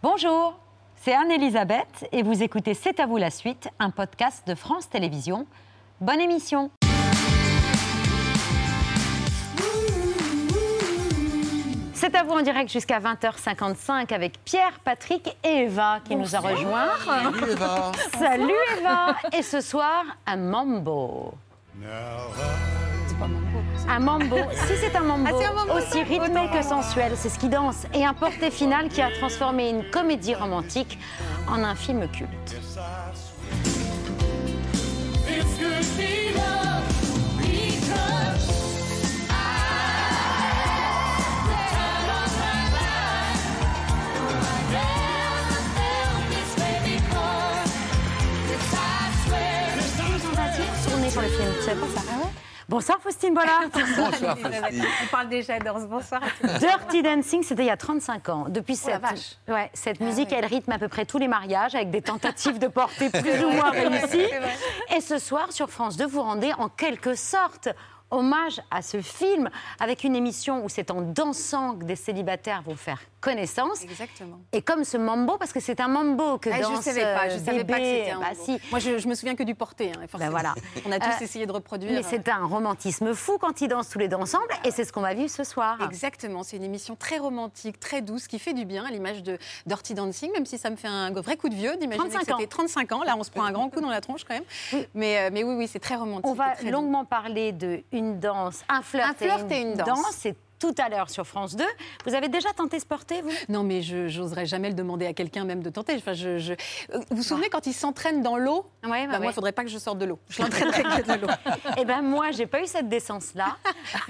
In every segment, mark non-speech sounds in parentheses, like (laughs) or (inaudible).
Bonjour, c'est Anne-Elisabeth et vous écoutez C'est à vous la suite, un podcast de France Télévisions. Bonne émission C'est à vous en direct jusqu'à 20h55 avec Pierre, Patrick et Eva qui nous a rejoints. Salut Eva. Salut Eva Et ce soir, un mambo. Un mambo. Si c'est un mambo, Ah, c'est un mambo, aussi rythmé que sensuel, c'est ce qui danse. Et un porté final qui a transformé une comédie romantique en un film culte. Tourné sur le film, tu savais pas ça Bonsoir Faustine Bollard. (laughs) Bonsoir Faustine. On parle déjà danse. Bonsoir à tous. Dirty Dancing, c'était il y a 35 ans. Depuis Oh la cette, vache. ouais, cette musique, ouais. elle rythme à peu près tous les mariages avec des tentatives de portée (laughs) plus ou moins réussies. Et ce soir, sur France 2, vous rendez en quelque sorte hommage à ce film avec une émission où c'est en dansant que des célibataires vont faire connaissance. Exactement. Et comme ce mambo, parce que c'est un mambo que Ah, danse je savais pas, je euh, savais pas que bébé, c'était un bah mambo. si. Moi, je, je me souviens que du porté. Hein. Ben voilà. (laughs) On a tous Euh, essayé de reproduire. Mais c'est un romantisme fou quand ils dansent tous les deux ensemble, et c'est ce qu'on va vivre ce soir. Exactement, c'est une émission très romantique, très douce, qui fait du bien à l'image de Dirty Dancing, même si ça me fait un vrai coup de vieux d'imaginer 35 que c'était 35 ans. Là, on se prend un grand coup dans la tronche quand même. Mais, euh, mais oui, oui, c'est très romantique. On va très longuement parler de une danse, un flirt, Un flirt et une danse. C'est tout à l'heure sur France 2. Vous avez déjà tenté ce porté, vous? Non, mais je n'oserais jamais le demander à quelqu'un même de tenter. Enfin, je, je- Euh, Vous vous souvenez quand il s'entraîne dans l'eau? Ouais, Bah, Moi, il ne faudrait pas que je sorte de l'eau. Je l'entraînerais que de l'eau. (laughs) Eh ben moi, j'ai pas eu cette décence-là.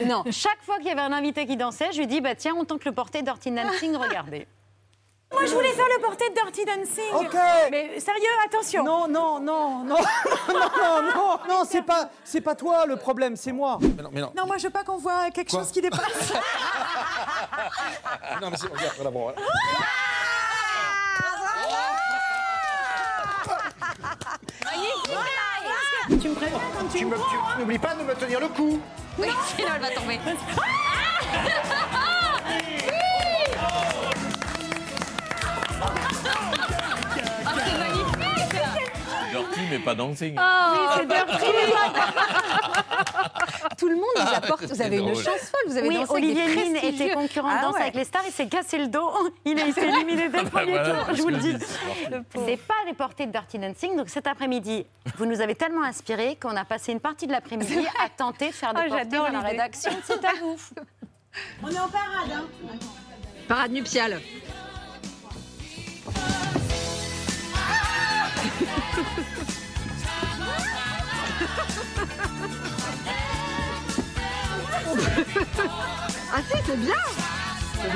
Non. Chaque fois qu'il y avait un invité qui dansait, je lui dis bah tiens, on tente le porté Dirty Dancing, regardez. Moi, je voulais faire le porté de Dirty Dancing. Ok. Mais sérieux, attention. Non, non, non, (laughs) non, non, non, non, non, c'est pas, c'est pas toi le problème, c'est moi. Mais non, mais non. Non, moi, je veux pas qu'on voit quelque Quoi chose qui dépasse. (laughs) Non, mais c'est. Regarde, voilà, bon, voilà. tu me préviens quand tu Tu me- tu- tu n'oublies pas de me tenir le cou. (laughs) Sinon, elle va tomber. Mais pas dancing. (laughs) Tout le monde vous apporte. Vous avez une chance folle. Vous avez Oui, dansé avec Olivier Mine prestigieux. était concurrent de Ah Danse ouais. avec les stars, il s'est cassé le dos, il a été éliminé dès le premier voilà, tour, je vous le dis. c'est pas les portées de Dirty Dancing, donc cet après-midi, vous nous avez tellement inspiré qu'on a passé une partie de l'après-midi à tenter de faire des Oh, portées j'adore dans la rédaction. C'est à vous. (laughs) On est en parade, hein. Parade nuptiale. ah (laughs) si, c'est bien. C'est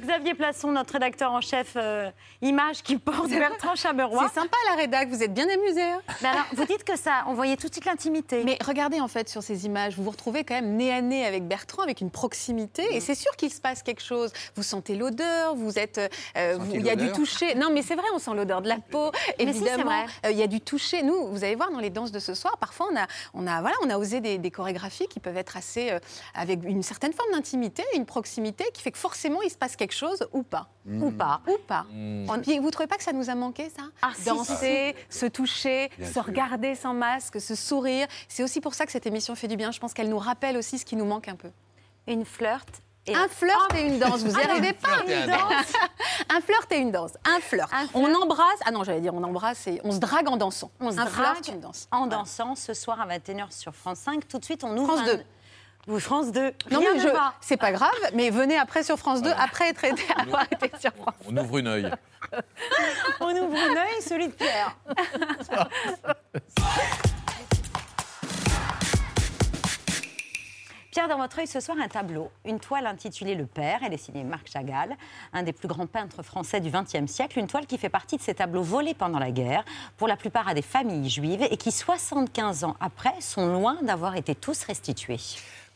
Xavier Plasson, notre rédacteur en chef euh, image, qui porte Bertrand Chameroy. C'est sympa la rédac, vous êtes bien amusés. hein Mais alors, vous dites que ça, on voyait tout de suite l'intimité. Mais regardez en fait sur ces images, vous vous retrouvez quand même nez à nez avec Bertrand, avec une proximité, Mm. et c'est sûr qu'il se passe quelque chose. Vous sentez l'odeur, vous êtes, euh, vous- il y a du toucher. Non, mais c'est vrai, on sent l'odeur de la peau. Si, Évidemment, vrai. Euh, il y a du toucher. Nous, vous allez voir dans les danses de ce soir, parfois on a, on a, voilà, on a osé des, des chorégraphies qui peuvent être assez, euh, avec une certaine forme d'intimité, une proximité, qui fait que forcément il se passe quelque chose ou pas, Ou pas. ou pas. Mm. On- Puis vous trouvez pas que ça nous a manqué ça? Ah, si, Danser, se toucher, Bien se sûr. regarder sans masque, se sourire. C'est aussi pour ça que cette émission fait du bien. Je pense qu'elle nous rappelle aussi ce qui nous manque un peu. Une flirt. Et Un flirt et une danse, vous y Ah, arrivez pas flirt et un danse. Un flirt et une danse. Un flirt. Un On embrasse. Ah non, j'allais dire on embrasse et on se drague en dansant. On se un drague flirt, une danse. en dansant ce soir à 21h sur France 5. Tout de suite, on ouvre France un- 2. Oui, France 2. Non, mais je- c'est pas grave, mais venez après sur France 2, après être été, avoir été sur France On ouvre une œil. (laughs) On ouvre un œil, celui de Pierre. (laughs) Pierre, dans votre œil ce soir, un tableau, une toile intitulée Le Père, elle est signée Marc Chagall, un des plus grands peintres français du XXe siècle, une toile qui fait partie de ces tableaux volés pendant la guerre, pour la plupart à des familles juives, et qui, 75 ans après, sont loin d'avoir été tous restitués.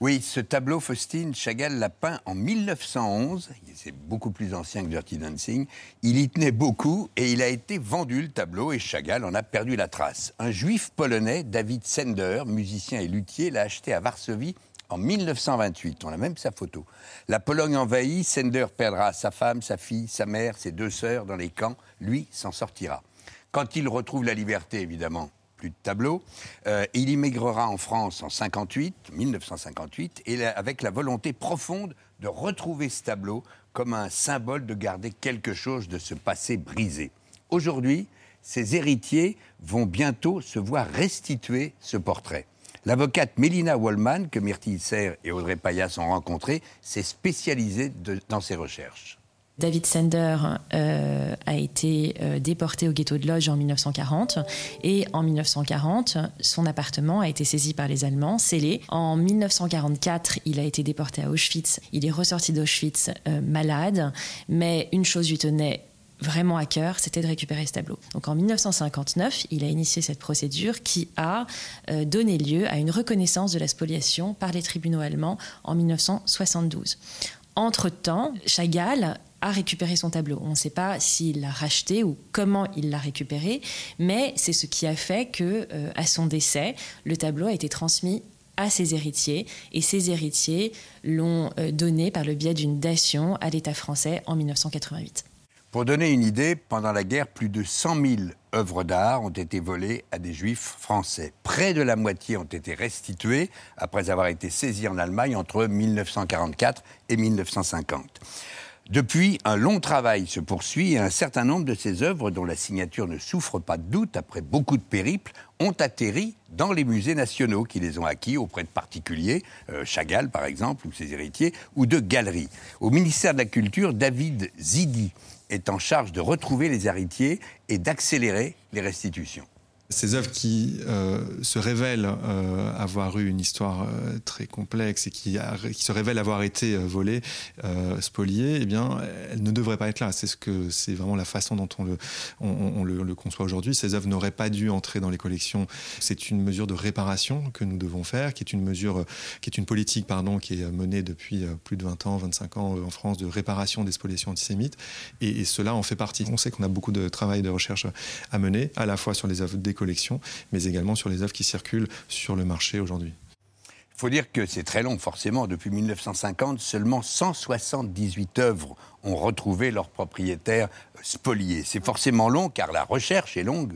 Oui, ce tableau, Faustine, Chagall l'a peint en 1911. C'est beaucoup plus ancien que Dirty Dancing. Il y tenait beaucoup et il a été vendu, le tableau, et Chagall en a perdu la trace. Un juif polonais, David Sender, musicien et luthier, l'a acheté à Varsovie en 1928. On a même sa photo. La Pologne envahie, Sender perdra sa femme, sa fille, sa mère, ses deux sœurs dans les camps. Lui s'en sortira. Quand il retrouve la liberté, évidemment, de tableau. Euh, il immigrera en France en 58, 1958, et avec la volonté profonde de retrouver ce tableau comme un symbole de garder quelque chose de ce passé brisé. Aujourd'hui, ses héritiers vont bientôt se voir restituer ce portrait. L'avocate Mélina Wallman, que Myrtille Serre et Audrey Payas ont rencontrée, s'est spécialisée dans ses recherches. David Sender euh, a été euh, déporté au ghetto de Lodz en 1940 et en 1940, son appartement a été saisi par les Allemands, scellé. En 1944, il a été déporté à Auschwitz. Il est ressorti d'Auschwitz euh, malade, mais une chose lui tenait vraiment à cœur, c'était de récupérer ce tableau. Donc en 1959, il a initié cette procédure qui a donné lieu à une reconnaissance de la spoliation par les tribunaux allemands en 1972. Entre-temps, Chagall a récupéré son tableau. On ne sait pas s'il l'a racheté ou comment il l'a récupéré, mais c'est ce qui a fait que, euh, à son décès, le tableau a été transmis à ses héritiers et ses héritiers l'ont euh, donné par le biais d'une dation à l'État français en 1988. Pour donner une idée, pendant la guerre, plus de 100 000 œuvres d'art ont été volées à des juifs français. Près de la moitié ont été restituées après avoir été saisies en Allemagne entre 1944 et 1950. Depuis, un long travail se poursuit et un certain nombre de ces œuvres, dont la signature ne souffre pas de doute après beaucoup de périples, ont atterri dans les musées nationaux qui les ont acquis auprès de particuliers, euh, Chagall par exemple, ou ses héritiers, ou de galeries. Au ministère de la Culture, David Zidi est en charge de retrouver les héritiers et d'accélérer les restitutions. Ces œuvres qui euh, se révèlent euh, avoir eu une histoire euh, très complexe et qui, se révèlent avoir été volées, spoliées, eh bien, elles ne devraient pas être là. C'est ce vraiment la façon dont on le, on, on le, le conçoit aujourd'hui. Ces œuvres n'auraient pas dû entrer dans les collections. C'est une mesure de réparation que nous devons faire, qui est une mesure, qui est une politique, pardon, qui est menée depuis plus de 20 ans, 25 ans en France de réparation des spoliations antisémites. Et, et cela en fait partie. On sait qu'on a beaucoup de travail de recherche à mener, à la fois sur les œuvres des collections, mais également sur les œuvres qui circulent sur le marché aujourd'hui. Il faut dire que c'est très long, forcément. Depuis 1950, seulement 178 œuvres ont retrouvé leurs propriétaires spoliés. C'est forcément long, car la recherche est longue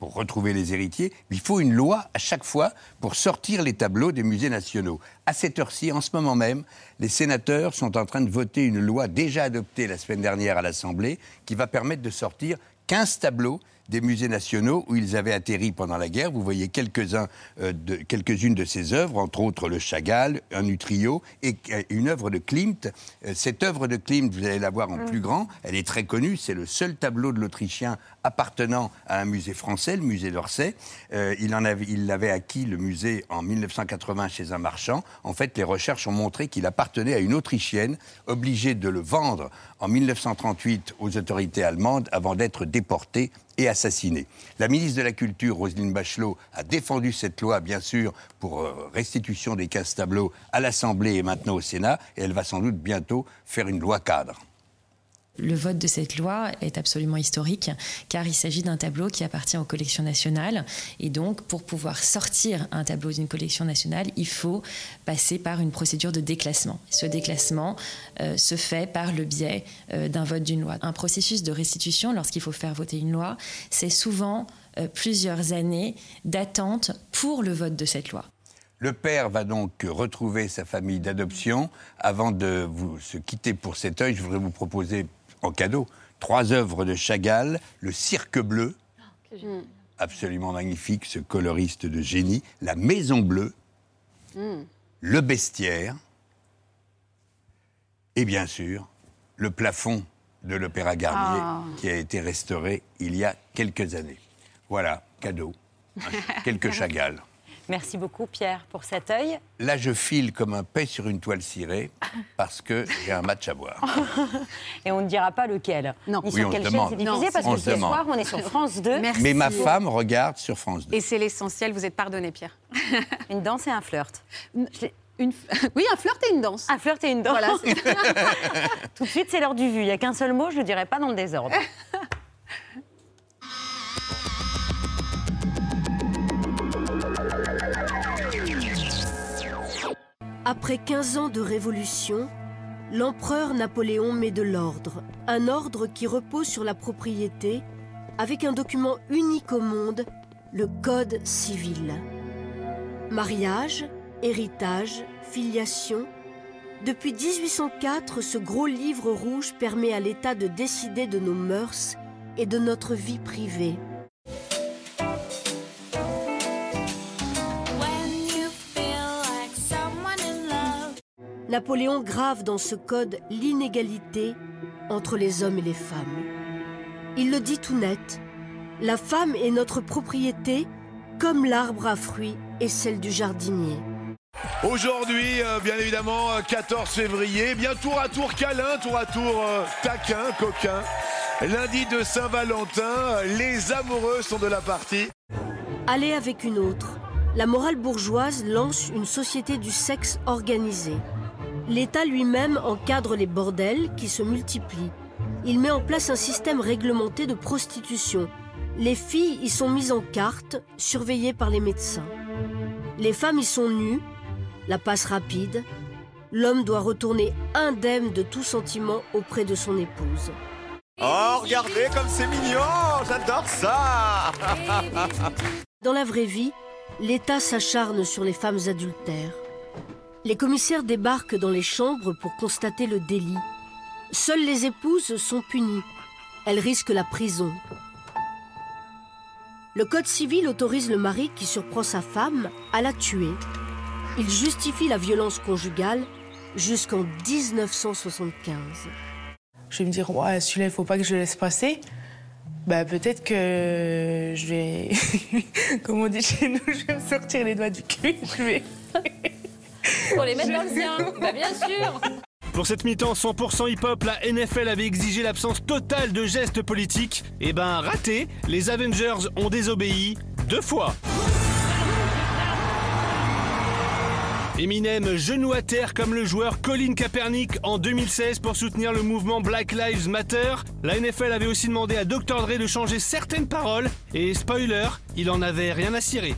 pour retrouver les héritiers. Il faut une loi à chaque fois pour sortir les tableaux des musées nationaux. À cette heure-ci, en ce moment même, les sénateurs sont en train de voter une loi déjà adoptée la semaine dernière à l'Assemblée qui va permettre de sortir 15 tableaux des musées nationaux où ils avaient atterri pendant la guerre. Vous voyez euh, de- quelques-unes de ces œuvres, entre autres le Chagall, un Utrio et euh, une œuvre de Klimt. Euh, cette œuvre de Klimt, vous allez la voir en plus grand, elle est très connue, c'est le seul tableau de l'Autrichien appartenant à un musée français, le musée d'Orsay. Il en avait, il l'avait acquis, le musée, en 1980 chez un marchand. En fait, les recherches ont montré qu'il appartenait à une Autrichienne, obligée de le vendre en 1938 aux autorités allemandes avant d'être déporté et assassiné. La ministre de la Culture, Roselyne Bachelot, a défendu cette loi, bien sûr, pour euh, restitution des 15 tableaux à l'Assemblée et maintenant au Sénat, et elle va sans doute bientôt faire une loi cadre. Le vote de cette loi est absolument historique car il s'agit d'un tableau qui appartient aux collections nationales et donc pour pouvoir sortir un tableau d'une collection nationale, il faut passer par une procédure de déclassement. Ce déclassement euh, se fait par le biais euh, d'un vote d'une loi. Un processus de restitution, lorsqu'il faut faire voter une loi, c'est souvent euh, plusieurs années d'attente pour le vote de cette loi. Le père va donc retrouver sa famille d'adoption. Avant de vous se quitter pour cet œil, je voudrais vous proposer en cadeau trois œuvres de Chagall, Le Cirque Bleu, absolument magnifique, ce coloriste de génie, La Maison Bleue, Le Bestiaire, et bien sûr, le plafond de l'Opéra Garnier, Ah. qui a été restauré il y a quelques années. Voilà, cadeau. (laughs) Quelques Chagall. Merci beaucoup, Pierre, pour cet œil. Là, je file comme un paix sur une toile cirée parce que j'ai un match à boire. (laughs) Et on ne dira pas lequel. Non. Ni Oui, sur on quelle chaîne demande. c'est diffusé, Non, parce on que ce demande. soir, on est sur France 2. (laughs) Merci. Mais ma femme regarde sur France 2. Et c'est l'essentiel, vous êtes pardonné, Pierre. (laughs) Une danse et un flirt. Une- Oui, un flirt et une danse. Un flirt et une danse. Voilà, Tout de suite, c'est l'heure du vu. Il n'y a qu'un seul mot, je ne le dirai pas dans le désordre. Après 15 ans de révolution, l'empereur Napoléon met de l'ordre, un ordre qui repose sur la propriété, avec un document unique au monde, le Code civil. Mariage, héritage, filiation. Depuis 1804, ce gros livre rouge permet à l'État de décider de nos mœurs et de notre vie privée. Napoléon grave dans ce code l'inégalité entre les hommes et les femmes. Il le dit tout net, la femme est notre propriété comme l'arbre à fruits est celle du jardinier. Aujourd'hui, euh, bien évidemment, euh, 14 février, eh bien tour à tour câlin, tour à tour euh, taquin, coquin. Lundi de Saint-Valentin, euh, les amoureux sont de la partie. Aller avec une autre, la morale bourgeoise lance une société du sexe organisée. L'État lui-même encadre les bordels qui se multiplient. Il met en place un système réglementé de prostitution. Les filles y sont mises en carte, surveillées par les médecins. Les femmes y sont nues, la passe rapide. L'homme doit retourner indemne de tout sentiment auprès de son épouse. Oh, regardez comme c'est mignon J'adore ça Dans la vraie vie, l'État s'acharne sur les femmes adultères. Les commissaires débarquent dans les chambres pour constater le délit. Seules les épouses sont punies. Elles risquent la prison. Le Code civil autorise le mari qui surprend sa femme à la tuer. Il justifie la violence conjugale jusqu'en 1975. Je vais me dire, ouais, celui-là, il faut pas que je le laisse passer. Bah, peut-être que je vais, (laughs) comme on dit chez nous, je vais me sortir les doigts du cul. (laughs) Pour les mettre dans le sien, bah bien sûr. Pour cette mi-temps 100% hip-hop, la NFL avait exigé l'absence totale de gestes politiques. Et ben raté, les Avengers ont désobéi deux fois. Eminem genou à terre comme le joueur Colin Kaepernick en 2016 pour soutenir le mouvement Black Lives Matter. La NFL avait aussi demandé à Dr Dre de changer certaines paroles et spoiler, il en avait rien à cirer.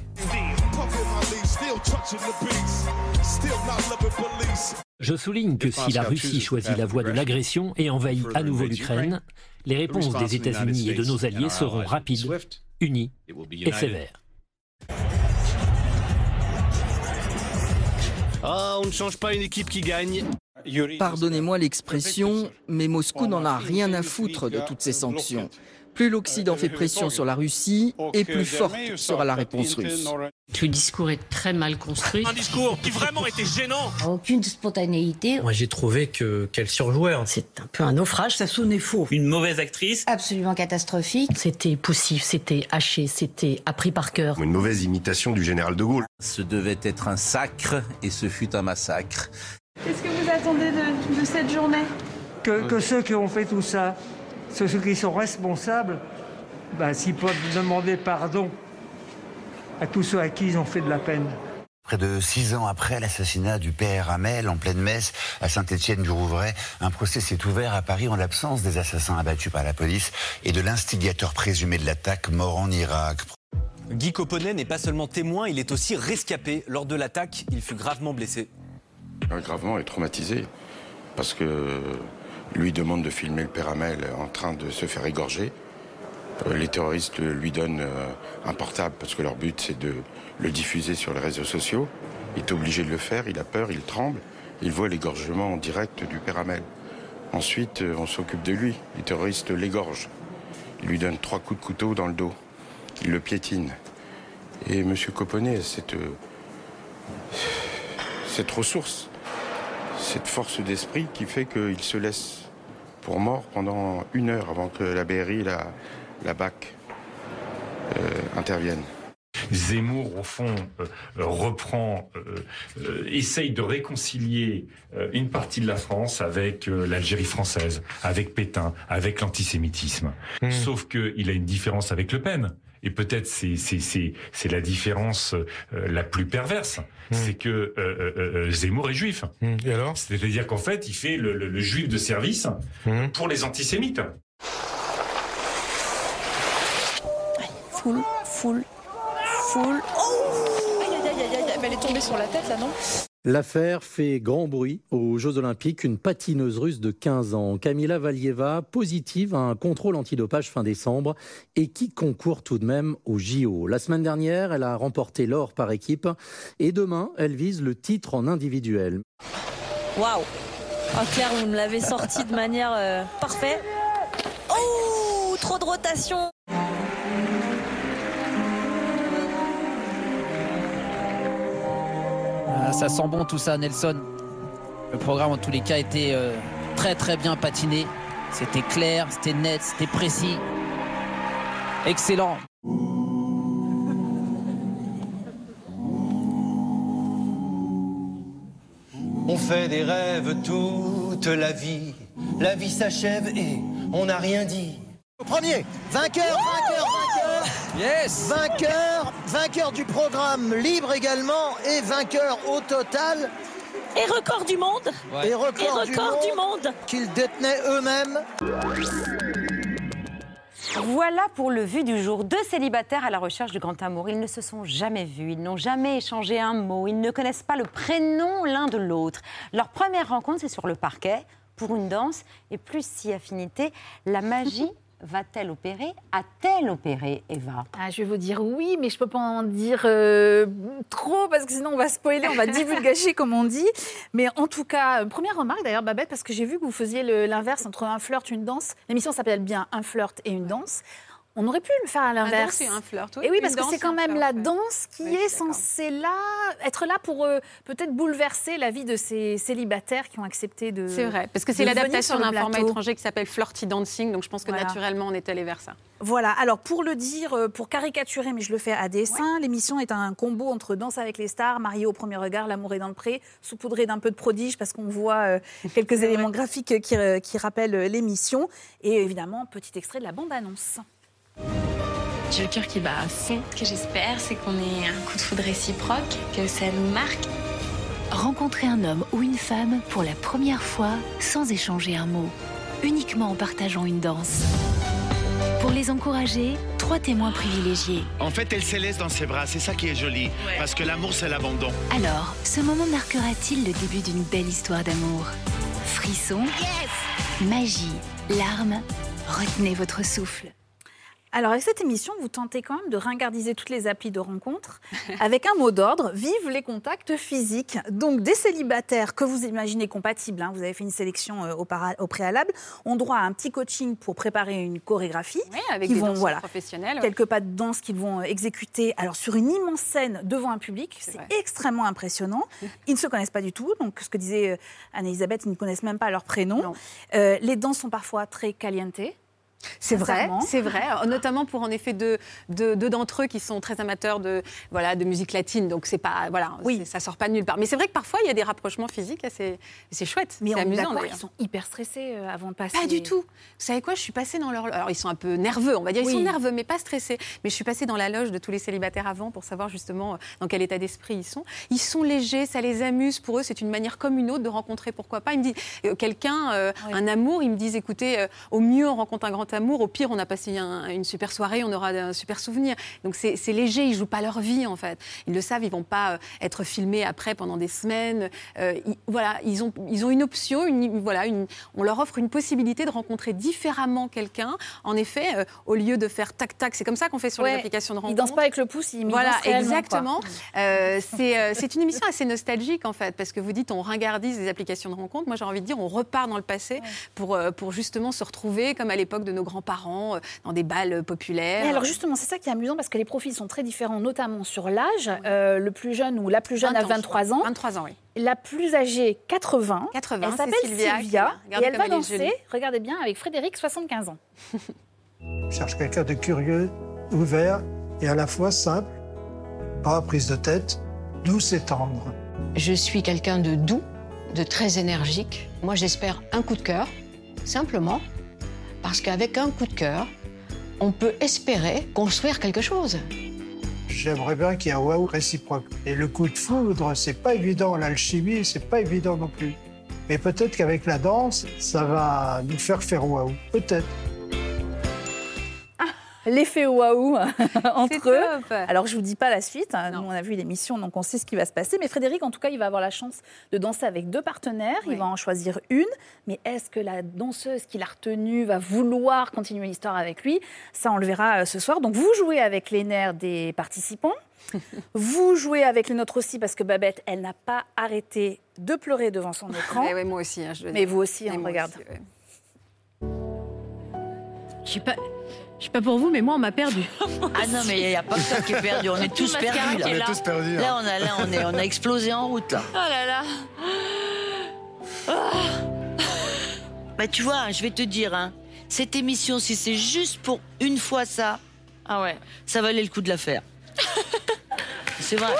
Je souligne que si la Russie choisit la voie de l'agression et envahit à nouveau l'Ukraine, les réponses des États-Unis et de nos alliés seront rapides, unies et sévères. Ah, on ne change pas une équipe qui gagne. Pardonnez-moi l'expression, mais Moscou n'en a rien à foutre de toutes ces sanctions. Plus l'Occident fait pression sur la Russie, et plus forte sera la réponse russe. Le discours est très mal construit. Un discours qui vraiment était gênant. Aucune spontanéité. Moi, j'ai trouvé que qu'elle surjouait. C'est un peu un naufrage, ça sonnait faux. Une mauvaise actrice. Absolument catastrophique. C'était poussif, c'était haché, c'était appris par cœur. Une mauvaise imitation du général de Gaulle. Ce devait être un sacre et ce fut un massacre. Qu'est-ce que vous attendez de, de cette journée? Que, que ceux qui ont fait tout ça, ceux qui sont responsables, bah, s'ils peuvent demander pardon à tous ceux à qui ils ont fait de la peine. Près de six ans après l'assassinat du père Hamel en pleine messe à Saint-Étienne-du-Rouvray, un procès s'est ouvert à Paris en l'absence des assassins abattus par la police et de l'instigateur présumé de l'attaque mort en Irak. Guy Coponnet n'est pas seulement témoin, il est aussi rescapé. Lors de l'attaque, il fut gravement blessé. Gravement et traumatisé. Parce que lui demande de filmer le père en train de se faire égorger. Euh, Les terroristes lui donnent euh, un portable parce que leur but c'est de le diffuser sur les réseaux sociaux. Il est obligé de le faire, il a peur, il tremble. Il voit l'égorgement en direct du père. Ensuite, euh, on s'occupe de lui. Les terroristes l'égorgent. Ils lui donnent trois coups de couteau dans le dos. Ils le piétinent. Et M. Coponnet cette, cette ressource, cette force d'esprit qui fait qu'il se laisse pour mort pendant une heure avant que la BRI, la, la BAC, euh, interviennent. Zemmour, au fond, euh, euh, reprend, euh, essaye de réconcilier une partie de la France avec l'Algérie française, avec Pétain, avec l'antisémitisme. Hmm. Sauf qu'il a une différence avec Le Pen. Et peut-être c'est c'est c'est c'est la différence la plus perverse, c'est que Zemmour est juif. Et alors? C'est-à-dire qu'en fait, il fait le, le- le juif de service pour les antisémites. Full, full, full. Oh Aïe, aïe, aïe, aïe, aïe, mais elle est tombée sur la tête là, non? L'affaire fait grand bruit aux Jeux Olympiques. Une patineuse russe de 15 ans, Kamila Valieva, positive à un contrôle antidopage fin décembre et qui concourt tout de même au JO. La semaine dernière, elle a remporté l'or par équipe et demain, elle vise le titre en individuel. Waouh Oh Claire, vous me l'avez sorti de manière euh, parfaite. Oh Trop de rotation Ah, ça sent bon tout ça, Nelson. Le programme, en tous les cas, était euh, très très bien patiné. C'était clair, c'était net, c'était précis. Excellent. On fait des rêves toute la vie. La vie s'achève et on n'a rien dit. Au premier, vainqueur, vainqueur, vainqueur. Yes. Vainqueur, vainqueur du programme libre également et vainqueur au total. Et record du monde Et record, Et record du monde qu'ils détenaient eux-mêmes. Voilà pour le vu du jour. Deux célibataires à la recherche du grand amour. Ils ne se sont jamais vus, ils n'ont jamais échangé un mot, ils ne connaissent pas le prénom l'un de l'autre. Leur première rencontre, c'est sur le parquet, pour une danse, et plus si affinité, la magie (laughs) va-t-elle opérer A-t-elle opéré, Eva? Ah, je vais vous dire oui, mais je peux pas en dire euh, trop parce que sinon on va spoiler, on va divulgacher (laughs) comme on dit. Mais en tout cas, euh, première remarque d'ailleurs, Babette, parce que j'ai vu que vous faisiez l'inverse entre un flirt, une danse. L'émission s'appelle bien Un flirt et une danse. On aurait pu le faire à l'inverse. et un flirt, oui. Et oui, parce que c'est quand un même flirt, la danse qui est censée là, être là pour euh, peut-être bouleverser la vie de ces célibataires qui ont accepté de. C'est vrai, parce que c'est l'adaptation d'un format étranger qui s'appelle Flirty Dancing, donc je pense que Voilà. naturellement on est allé vers ça. Voilà, alors pour le dire, euh, pour caricaturer, mais je le fais à dessein, l'émission est un combo entre Danse avec les stars, Marié au premier regard, L'amour est dans le pré, saupoudré d'un peu de prodige parce qu'on voit euh, (laughs) quelques éléments graphiques qui, qui rappellent l'émission. Et évidemment, petit extrait de la bande-annonce. J'ai le cœur qui bat à fond. Ce que j'espère, c'est qu'on ait un coup de foudre réciproque, que ça nous marque. Rencontrer un homme ou une femme pour la première fois sans échanger un mot, uniquement en partageant une danse. Pour les encourager, trois témoins privilégiés. En fait, elle se laisse dans ses bras, c'est ça qui est joli. Parce que l'amour, c'est l'abandon. Alors, ce moment marquera-t-il le début d'une belle histoire d'amour? Frisson, magie, larmes, retenez votre souffle. Alors, avec cette émission, vous tentez quand même de ringardiser toutes les applis de rencontres (laughs) avec un mot d'ordre vive les contacts physiques. Donc, des célibataires que vous imaginez compatibles, hein, vous avez fait une sélection euh, au, para- au préalable, ont droit à un petit coaching pour préparer une chorégraphie. avec qui des vont, voilà, professionnels, ouais. Quelques pas de danse qu'ils vont euh, exécuter alors, sur une immense scène devant un public. C'est extrêmement impressionnant. (laughs) Ils ne se connaissent pas du tout. Donc, ce que disait euh, Anne-Elisabeth, ils ne connaissent même pas leur prénom. Euh, les danses sont parfois très caliente. C'est vrai, c'est vrai, Euh, notamment pour en effet deux, d'entre eux qui sont très amateurs de, voilà, de musique latine, donc c'est pas, voilà, c'est- ça sort pas de nulle part. Mais c'est vrai que parfois il y a des rapprochements physiques assez, c'est chouette, Mais c'est amusant ils sont hyper stressés euh, avant de passer. Pas du tout. Vous savez quoi Je suis passée dans leur. Alors, ils sont un peu nerveux, on va dire. Ils Oui. sont nerveux, mais pas stressés. Mais je suis passée dans la loge de tous les célibataires avant pour savoir justement euh, dans quel état d'esprit ils sont. Ils sont légers, ça les amuse. Pour eux, c'est une manière comme une autre de rencontrer, pourquoi pas. Ils me disent quelqu'un, un amour, ils me disent écoutez, au mieux, on rencontre un grand amour. Au pire, on a passé un- une super soirée, on aura un super souvenir. Donc, c'est léger. Ils jouent pas leur vie, en fait. Ils le savent, ils vont pas euh, être filmés après pendant des semaines. Euh, ils- voilà, ils ont, ils ont une option, une, voilà, une, on leur offre une possibilité de rencontrer différemment quelqu'un. En effet, euh, au lieu de faire tac tac, c'est comme ça qu'on fait sur les applications de ils rencontre. dansent pas avec le pouce, ils Voilà, exactement. (laughs) Euh, c'est une émission assez nostalgique en fait, parce que vous dites on ringardise les applications de rencontre. Moi j'ai envie de dire on repart dans le passé pour, pour justement se retrouver comme à l'époque de nos grands-parents euh, dans des balles populaires. Et alors justement, c'est ça qui est amusant parce que les profils sont très différents, notamment sur l'âge. Euh, le plus jeune ou la plus jeune 20 a ans, je 23 ans. 23 ans, oui. La plus âgée, 80. 80, Elle s'appelle Sylvia Sylvia, et elle va elle danser, regardez bien, avec Frédéric, 75 ans. Je cherche quelqu'un de curieux, ouvert et à la fois simple, pas, prise de tête, douce et tendre. Je suis quelqu'un de doux, de très énergique. Moi, j'espère un coup de cœur, simplement, parce qu'avec un coup de cœur, on peut espérer construire quelque chose. J'aimerais bien qu'il y ait un waouh réciproque. Et le coup de foudre, c'est pas évident. L'alchimie, c'est pas évident non plus. Mais peut-être qu'avec la danse, ça va nous faire faire waouh. Peut-être. L'effet waouh (laughs) entre eux. Alors, je vous dis pas la suite. hein. Nous, on a vu l'émission, donc on sait ce qui va se passer. Mais Frédéric, en tout cas, il va avoir la chance de danser avec deux partenaires. Il va en choisir une. Mais est-ce que la danseuse qu'il a retenue va vouloir continuer l'histoire avec lui? Ça, on le verra euh, ce soir. Donc, vous jouez avec les nerfs des participants. (laughs) vous jouez avec les nôtres aussi parce que Babette, elle n'a pas arrêté de pleurer devant son écran. Eh ouais, moi aussi, hein, je Mais vous aussi, hein, regarde. aussi, ouais. Je sais pas. Je sais pas pour vous, mais moi, on m'a perdu. (laughs) Ah non, mais il n'y a pas que toi qui est perdu, on est tous perdus là. On est tous perdus, hein. Là, on a, là on, est, on a explosé en route là. Oh là là. Bah tu vois, je vais te dire, hein, cette émission, si c'est juste pour une fois ça, ah ouais. ça valait le coup de la faire. (laughs) c'est vrai.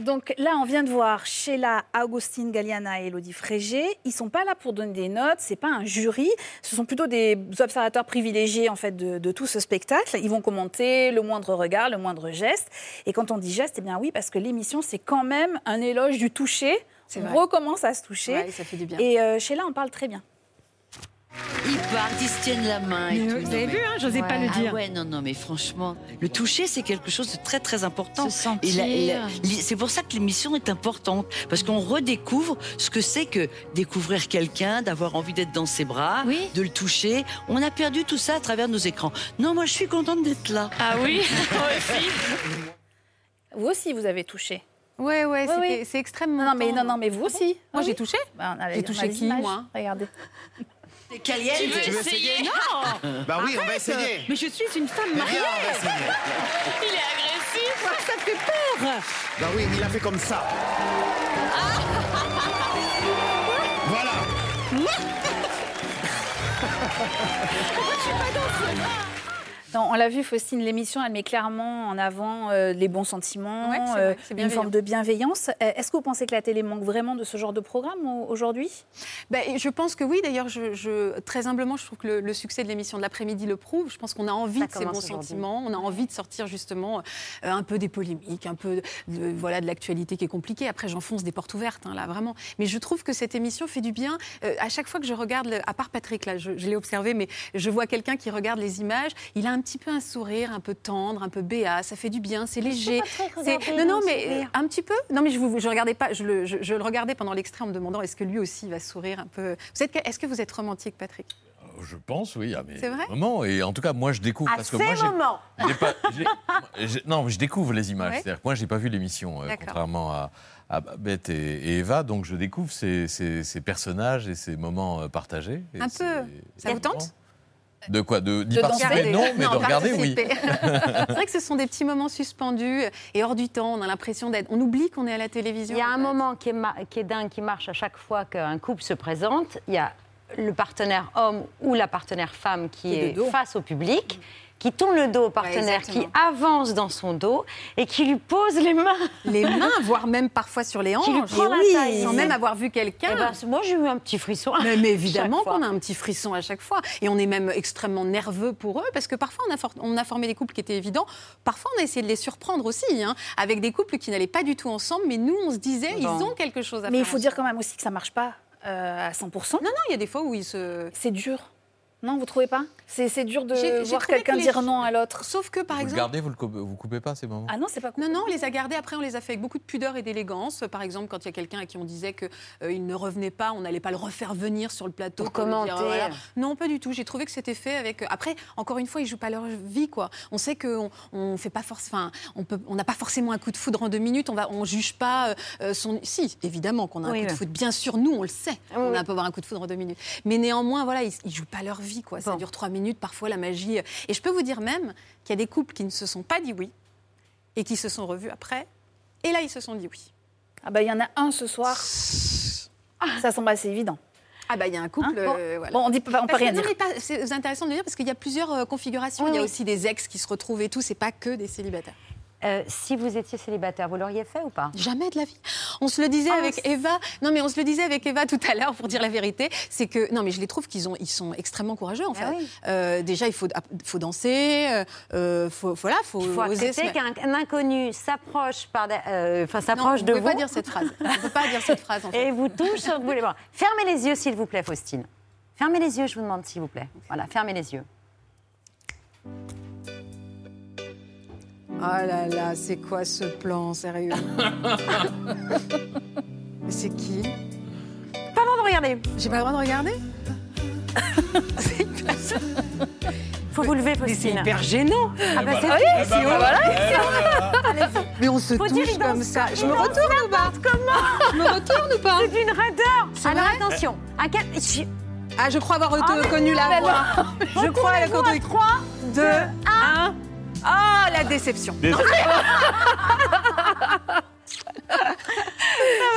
Donc là, on vient de voir Sheila, Augustine Galliana et Elodie Frégé. Ils sont pas là pour donner des notes, c'est pas un jury. Ce sont plutôt des observateurs privilégiés en fait de, de tout ce spectacle. Ils vont commenter le moindre regard, le moindre geste. Et quand on dit geste, eh bien oui, parce que l'émission c'est quand même un éloge du toucher. On vrai. recommence à se toucher. Ouais, ça fait du bien. Et euh, Sheila en parle très bien. Ils partent, ils se tiennent la main. et Mais tout. vous Non, avez mais- vu, hein, j'osais pas le dire. Ah ouais, non, non, mais franchement, le toucher, c'est quelque chose de très, très important. Se sentir. Et la- et la- li- c'est pour ça que l'émission est importante, parce qu'on redécouvre ce que c'est que découvrir quelqu'un, d'avoir envie d'être dans ses bras, de le toucher. On a perdu tout ça à travers nos écrans. Non, moi, je suis contente d'être là. Ah oui, (laughs) moi aussi. Vous aussi, vous avez touché. Ouais, ouais, Oui, c'était- oui. c'est extrêmement. Non, mais, non, non, mais vous Ah aussi. Moi, Ah j'ai oui. touché. Bah, a- J'ai touché qui, moi? Regardez. C'est caliente. Tu veux Tu veux essayer? essayer? Non Bah oui, on va essayer. Mais je suis une femme mariée. viens, on va essayer. Il est agressif. Ça fait peur. Bah oui, il a fait comme ça. On l'a vu, Faustine, l'émission, elle met clairement en avant euh, les bons sentiments, Ouais, c'est vrai, euh, une forme de bienveillance. Euh, Est-ce que vous pensez que la télé manque vraiment de ce genre de programme au- aujourd'hui? Ben, je pense que oui. D'ailleurs, je, je- très humblement, je trouve que le, le succès de l'émission de l'après-midi le prouve. Je pense qu'on a envie Ça de ces bons sentiments. On a envie de sortir justement euh, un peu des polémiques, un peu de, voilà, de l'actualité qui est compliquée. Après, j'enfonce des portes ouvertes, hein, là, vraiment. Mais je trouve que cette émission fait du bien. À chaque fois que je regarde, le- à part Patrick, là, je, je l'ai observé, mais je vois quelqu'un qui regarde les images. Il a un petit peu un sourire, un peu tendre, un peu béat. Ça fait du bien, c'est léger. C'est- Non, non, un mais sourire. euh, un petit peu. Non, mais je, vous, je regardais pas. Je le, je- je le regardais pendant l'extrait en me demandant est-ce que lui aussi va sourire un peu? Vous êtes, est-ce que vous êtes romantique, Patrick? Je pense, oui, à mes C'est vrai? moments. Et en tout cas, moi, je découvre. À parce que moi, moments. j'ai pas- j'ai- j'ai- Non, mais je découvre les images. Ouais. C'est-à-dire que moi, j'ai pas vu l'émission, euh, contrairement à, à Bette et, et Eva. Donc, je découvre ces, ces- ces personnages et ces moments euh, partagés. Un peu. Ça vous tente? De quoi De- D'y De participer danser Non, mais de regarder, oui. (laughs) c'est vrai que ce sont des petits moments suspendus et hors du temps. On a l'impression d'être. On oublie qu'on est à la télévision. Il y a un fait. moment qui est, ma- qui est dingue, qui marche à chaque fois qu'un couple se présente. Il y a le partenaire homme ou la partenaire femme qui Qui est face au public, qui tourne le dos au partenaire, qui avance dans son dos et qui lui pose les mains. Les (laughs) mains, voire même parfois sur les hanches. Qui lui prend Et la oui, taille. Sans même avoir vu quelqu'un. Eh ben, moi, j'ai eu un petit frisson. Mais, mais évidemment (laughs) Chaque fois. qu'on a un petit frisson à chaque fois. Et on est même extrêmement nerveux pour eux, parce que parfois on a, for- on a formé des couples qui étaient évidents. Parfois on a essayé de les surprendre aussi, hein, avec des couples qui n'allaient pas du tout ensemble, mais nous on se disait, ils ont quelque chose à Mais faire. il faut dire quand même aussi que ça marche pas euh, à 100%. Non, non, il y a des fois où ils se... C'est dur. Non, vous trouvez pas? C'est dur de voir quelqu'un que les- dire non à l'autre. Sauf que par Vous le exemple. gardez, vous le coupez, vous coupez pas ces moments Ah non, c'est pas Non, non, on les a gardés. Après, on les a fait avec beaucoup de pudeur et d'élégance. Par exemple, quand il y a quelqu'un à qui on disait qu'il ne revenait pas, on n'allait pas le refaire venir sur le plateau. Pour dire, commenter. Non, pas du tout. J'ai trouvé que c'était fait avec. Après, encore une fois, ils jouent pas leur vie, quoi. On sait qu'on on fait pas force. Enfin, on peut, on n'a pas forcément un coup de foudre en deux minutes. On va, on juge pas euh, son. Si, évidemment qu'on a un Oui, coup de foudre. Bien sûr, nous, on le sait. Oui, on a peut avoir un coup de foudre en deux minutes. Mais néanmoins, voilà, ils, ils jouent pas leur vie, quoi. Ça dure trois minutes. Parfois, la magie. Et je peux vous dire même qu'il y a des couples qui ne se sont pas dit oui et qui se sont revus après. Et là, ils se sont dit oui. Ah bah il y en a un ce soir. Ça semble assez évident. Ah bah il y a un couple. Hein? Bon, euh, voilà. bon, on dit pas- on peut Parce rien non, dire. C'est intéressant de le dire parce qu'il y a plusieurs euh, configurations. Oui, il y a oui. aussi des ex qui se retrouvent et tout. C'est pas que des célibataires. Euh, si vous étiez célibataire, vous l'auriez fait ou pas? Jamais de la vie. On se le disait Ah, avec Eva. Non, mais on se le disait avec Eva tout à l'heure pour dire la vérité. C'est que non, mais je les trouve qu'ils ont, ils sont extrêmement courageux en fait. Ah oui. Euh, déjà, il faut, faut danser. euh, Euh, faut, voilà, faut, Il faut oser se accepter mettre- qu'un un inconnu s'approche par, de- enfin s'approche vous de pouvez vous. pas dire cette phrase. On peut pas dire cette phrase en (laughs) fait. Et vous touche sur le bout des bras. Fermez les yeux, s'il vous plaît, Faustine. Fermez les yeux, je vous demande, s'il vous plaît. Voilà, fermez les yeux. Oh là là, c'est quoi ce plan, sérieux (laughs) C'est qui Pas le droit de regarder. J'ai pas le droit de regarder (laughs) Faut vous lever, Faustine. c'est hyper gênant. Ah bah c'est Oui, c'est bah horrible. voilà. Mais on se Faut touche comme ça. Je me retourne ou pas Comment Je me retourne ou pas C'est une raideur. C'est Alors attention. À quel... je- Ah, je crois avoir Ah, reconnu la mais voix. (laughs) Je crois la Retournez-vous compte à 3, 2, 1. Oh, la déception. Désolé. (laughs) Ça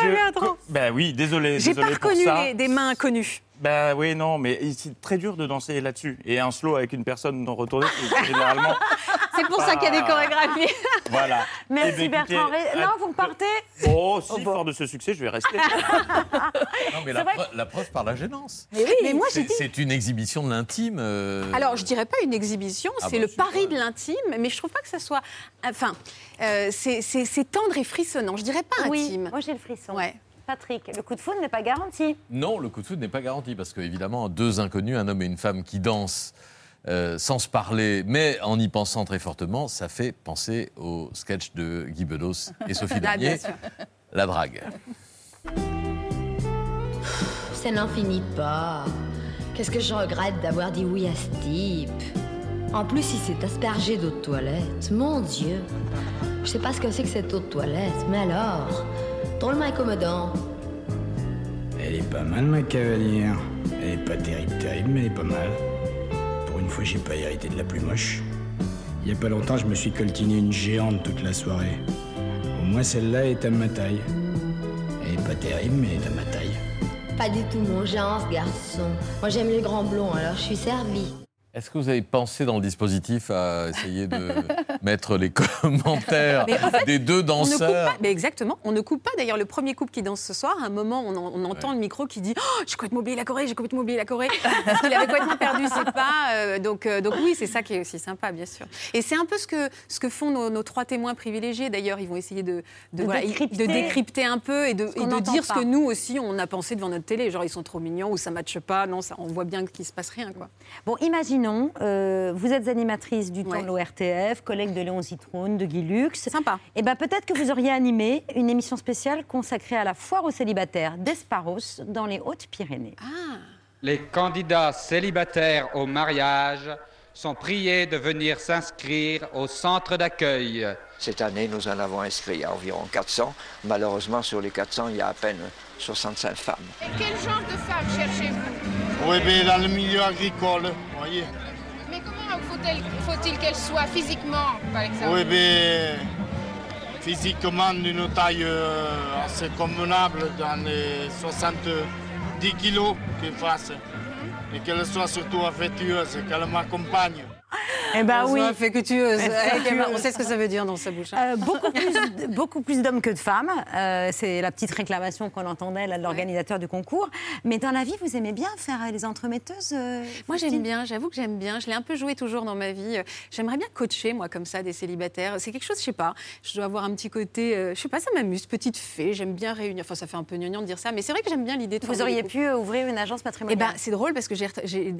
va bien trop. Ben oui, désolé. J'ai pas reconnu les- des mains inconnues. Ben oui, non, mais c'est très dur de danser là-dessus. Et un slow avec une personne non retournée, c'est (laughs) généralement. C'est pour ça qu'il y a des chorégraphies. Voilà. (laughs) Merci Eh ben, Bertrand. Non, vous repartez Oh, si, fort de ce succès, je vais rester. (laughs) Non, mais la, preuve par la gênance. Mais oui. Mais moi, j'ai C'est dit- c'est une exhibition de l'intime. euh, Alors, je dirais pas une exhibition, Ah c'est bah, le pari de l'intime, mais je trouve pas que ça soit. Enfin, euh, c'est tendre et frissonnant. Je dirais pas Oui, intime. moi j'ai le frisson. Ouais. Patrick, le coup de foudre n'est pas garanti. Non, le coup de foudre n'est pas garanti parce qu'évidemment, deux inconnus, un homme et une femme qui dansent euh, sans se parler, mais en y pensant très fortement, ça fait penser au sketch de Guy Bedos et Sophie (laughs) Ah, Damier. La drague. Ça n'en finit pas. Qu'est-ce que je regrette d'avoir dit oui à ce type? En plus, il s'est aspergé d'eau de toilette. Mon Dieu. Je sais pas ce que c'est que cette eau de toilette, mais alors, drôlement incommodant. Elle est pas mal, ma cavalière. Elle est pas terrible, terrible, mais elle est pas mal. Pour une fois, j'ai pas hérité de la plus moche. Il y a pas longtemps, je me suis coltiné une géante toute la soirée. Au moins, celle-là est à ma taille. Elle est pas terrible, mais elle est à ma taille. Pas du tout mon genre, ce garçon. Moi, j'aime les grands blonds, alors je suis servie. Est-ce que vous avez pensé dans le dispositif à essayer de (laughs) mettre les commentaires en fait, des deux On ne coupe danseurs pas, mais exactement, on ne coupe pas. D'ailleurs, le premier couple qui danse ce soir, à un moment, on, en- on entend le micro qui dit oh, J'ai complètement oublié la Corée, j'ai complètement oublié la Corée. Parce qu'il avait complètement perdu ses pas. euh, donc, euh, donc, oui, c'est ça qui est aussi sympa, bien sûr. Et c'est un peu ce que, ce que font nos, nos trois témoins privilégiés. D'ailleurs, ils vont essayer de, De voilà, décrypter. de décrypter un peu et de, et dire ce que nous aussi, on a pensé devant notre télé. Genre, ils sont trop mignons ou ça ne matche pas. Non, ça, on voit bien qu'il ne se passe rien. Quoi. Bon, imaginons, euh, vous êtes animatrice du temps Ouais. de l'ORTF, collègue de Léon Zitrone, de Guy Lux. Sympa. Et ben peut-être que vous auriez animé une émission spéciale consacrée à la foire aux célibataires d'Esparos dans les Hautes-Pyrénées. Ah. Les candidats célibataires au mariage sont priés de venir s'inscrire au centre d'accueil. Cette année, nous en avons inscrit à environ 400. Malheureusement, sur les 400, il y a à peine 65 femmes. Et quel genre de femme cherchez-vous? Oui, mais dans le milieu agricole, voyez. Mais comment faut-il qu'elle soit physiquement, par exemple Oui, mais physiquement d'une taille euh, assez convenable dans les 70 kilos qu'elle fasse. Et qu'elle soit surtout affectueuse, qu'elle m'accompagne. Eh ben On oui. soit affectueuse. Affectueuse. On sait ce que ça veut dire dans sa bouche. hein. Euh, beaucoup (laughs) plus, beaucoup plus d'hommes que de femmes. Euh, c'est la petite réclamation qu'on entendait là, de l'organisateur du concours. Mais dans la vie, vous aimez bien faire euh, les entremetteuses euh, Moi, j'aime bien, j'avoue que j'aime bien. Je l'ai un peu joué toujours dans ma vie. Euh, J'aimerais bien coacher, moi, comme ça, des célibataires. C'est quelque chose, je sais pas, je dois avoir un petit côté, euh, je sais pas, ça m'amuse, petite fée, j'aime bien réunir. Enfin, ça fait un peu gnangnan de dire ça, mais c'est vrai que j'aime bien l'idée de Vous auriez pu euh, ouvrir une agence Eh patrimoniale. ben, c'est drôle parce que j'ai,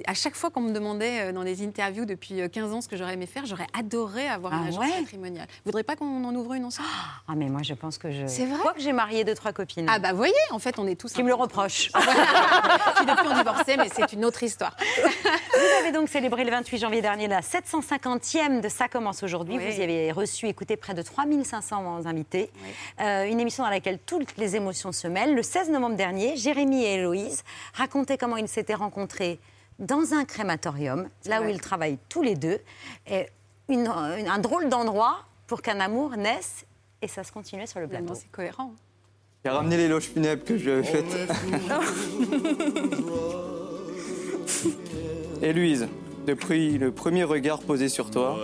à chaque fois qu'on me demandait euh, dans des interviews depuis euh, 15 ans ce que j'aurais aimé faire, j'aurais adoré avoir une Ah agence ouais patrimoniale. Vous voudriez pas qu'on en ouvre une ensemble Ah, mais moi, je pense que je. C'est vrai? Quoi que j'ai marié deux, trois copines. Ah bah voyez, en fait, on est tous. Qui me le reprochent. (laughs) Puis depuis, on divorçait, mais c'est une autre histoire. (laughs) Vous avez donc célébré le 28 janvier dernier la 750e de Ça commence aujourd'hui. Oui. Vous y avez reçu, écouté près de 3500 invités. Euh, une émission dans laquelle toutes les émotions se mêlent. Le 16 novembre dernier, Jérémy et Héloïse racontaient comment ils s'étaient rencontrés dans un crématorium, là où ils travaillent tous les deux. Et une- une- un drôle d'endroit pour qu'un amour naisse. Et ça se continuait sur le plateau. Non, c'est cohérent. J'ai ramené les loges funèbres que je lui avais faites. Héloïse, depuis le premier regard posé sur toi,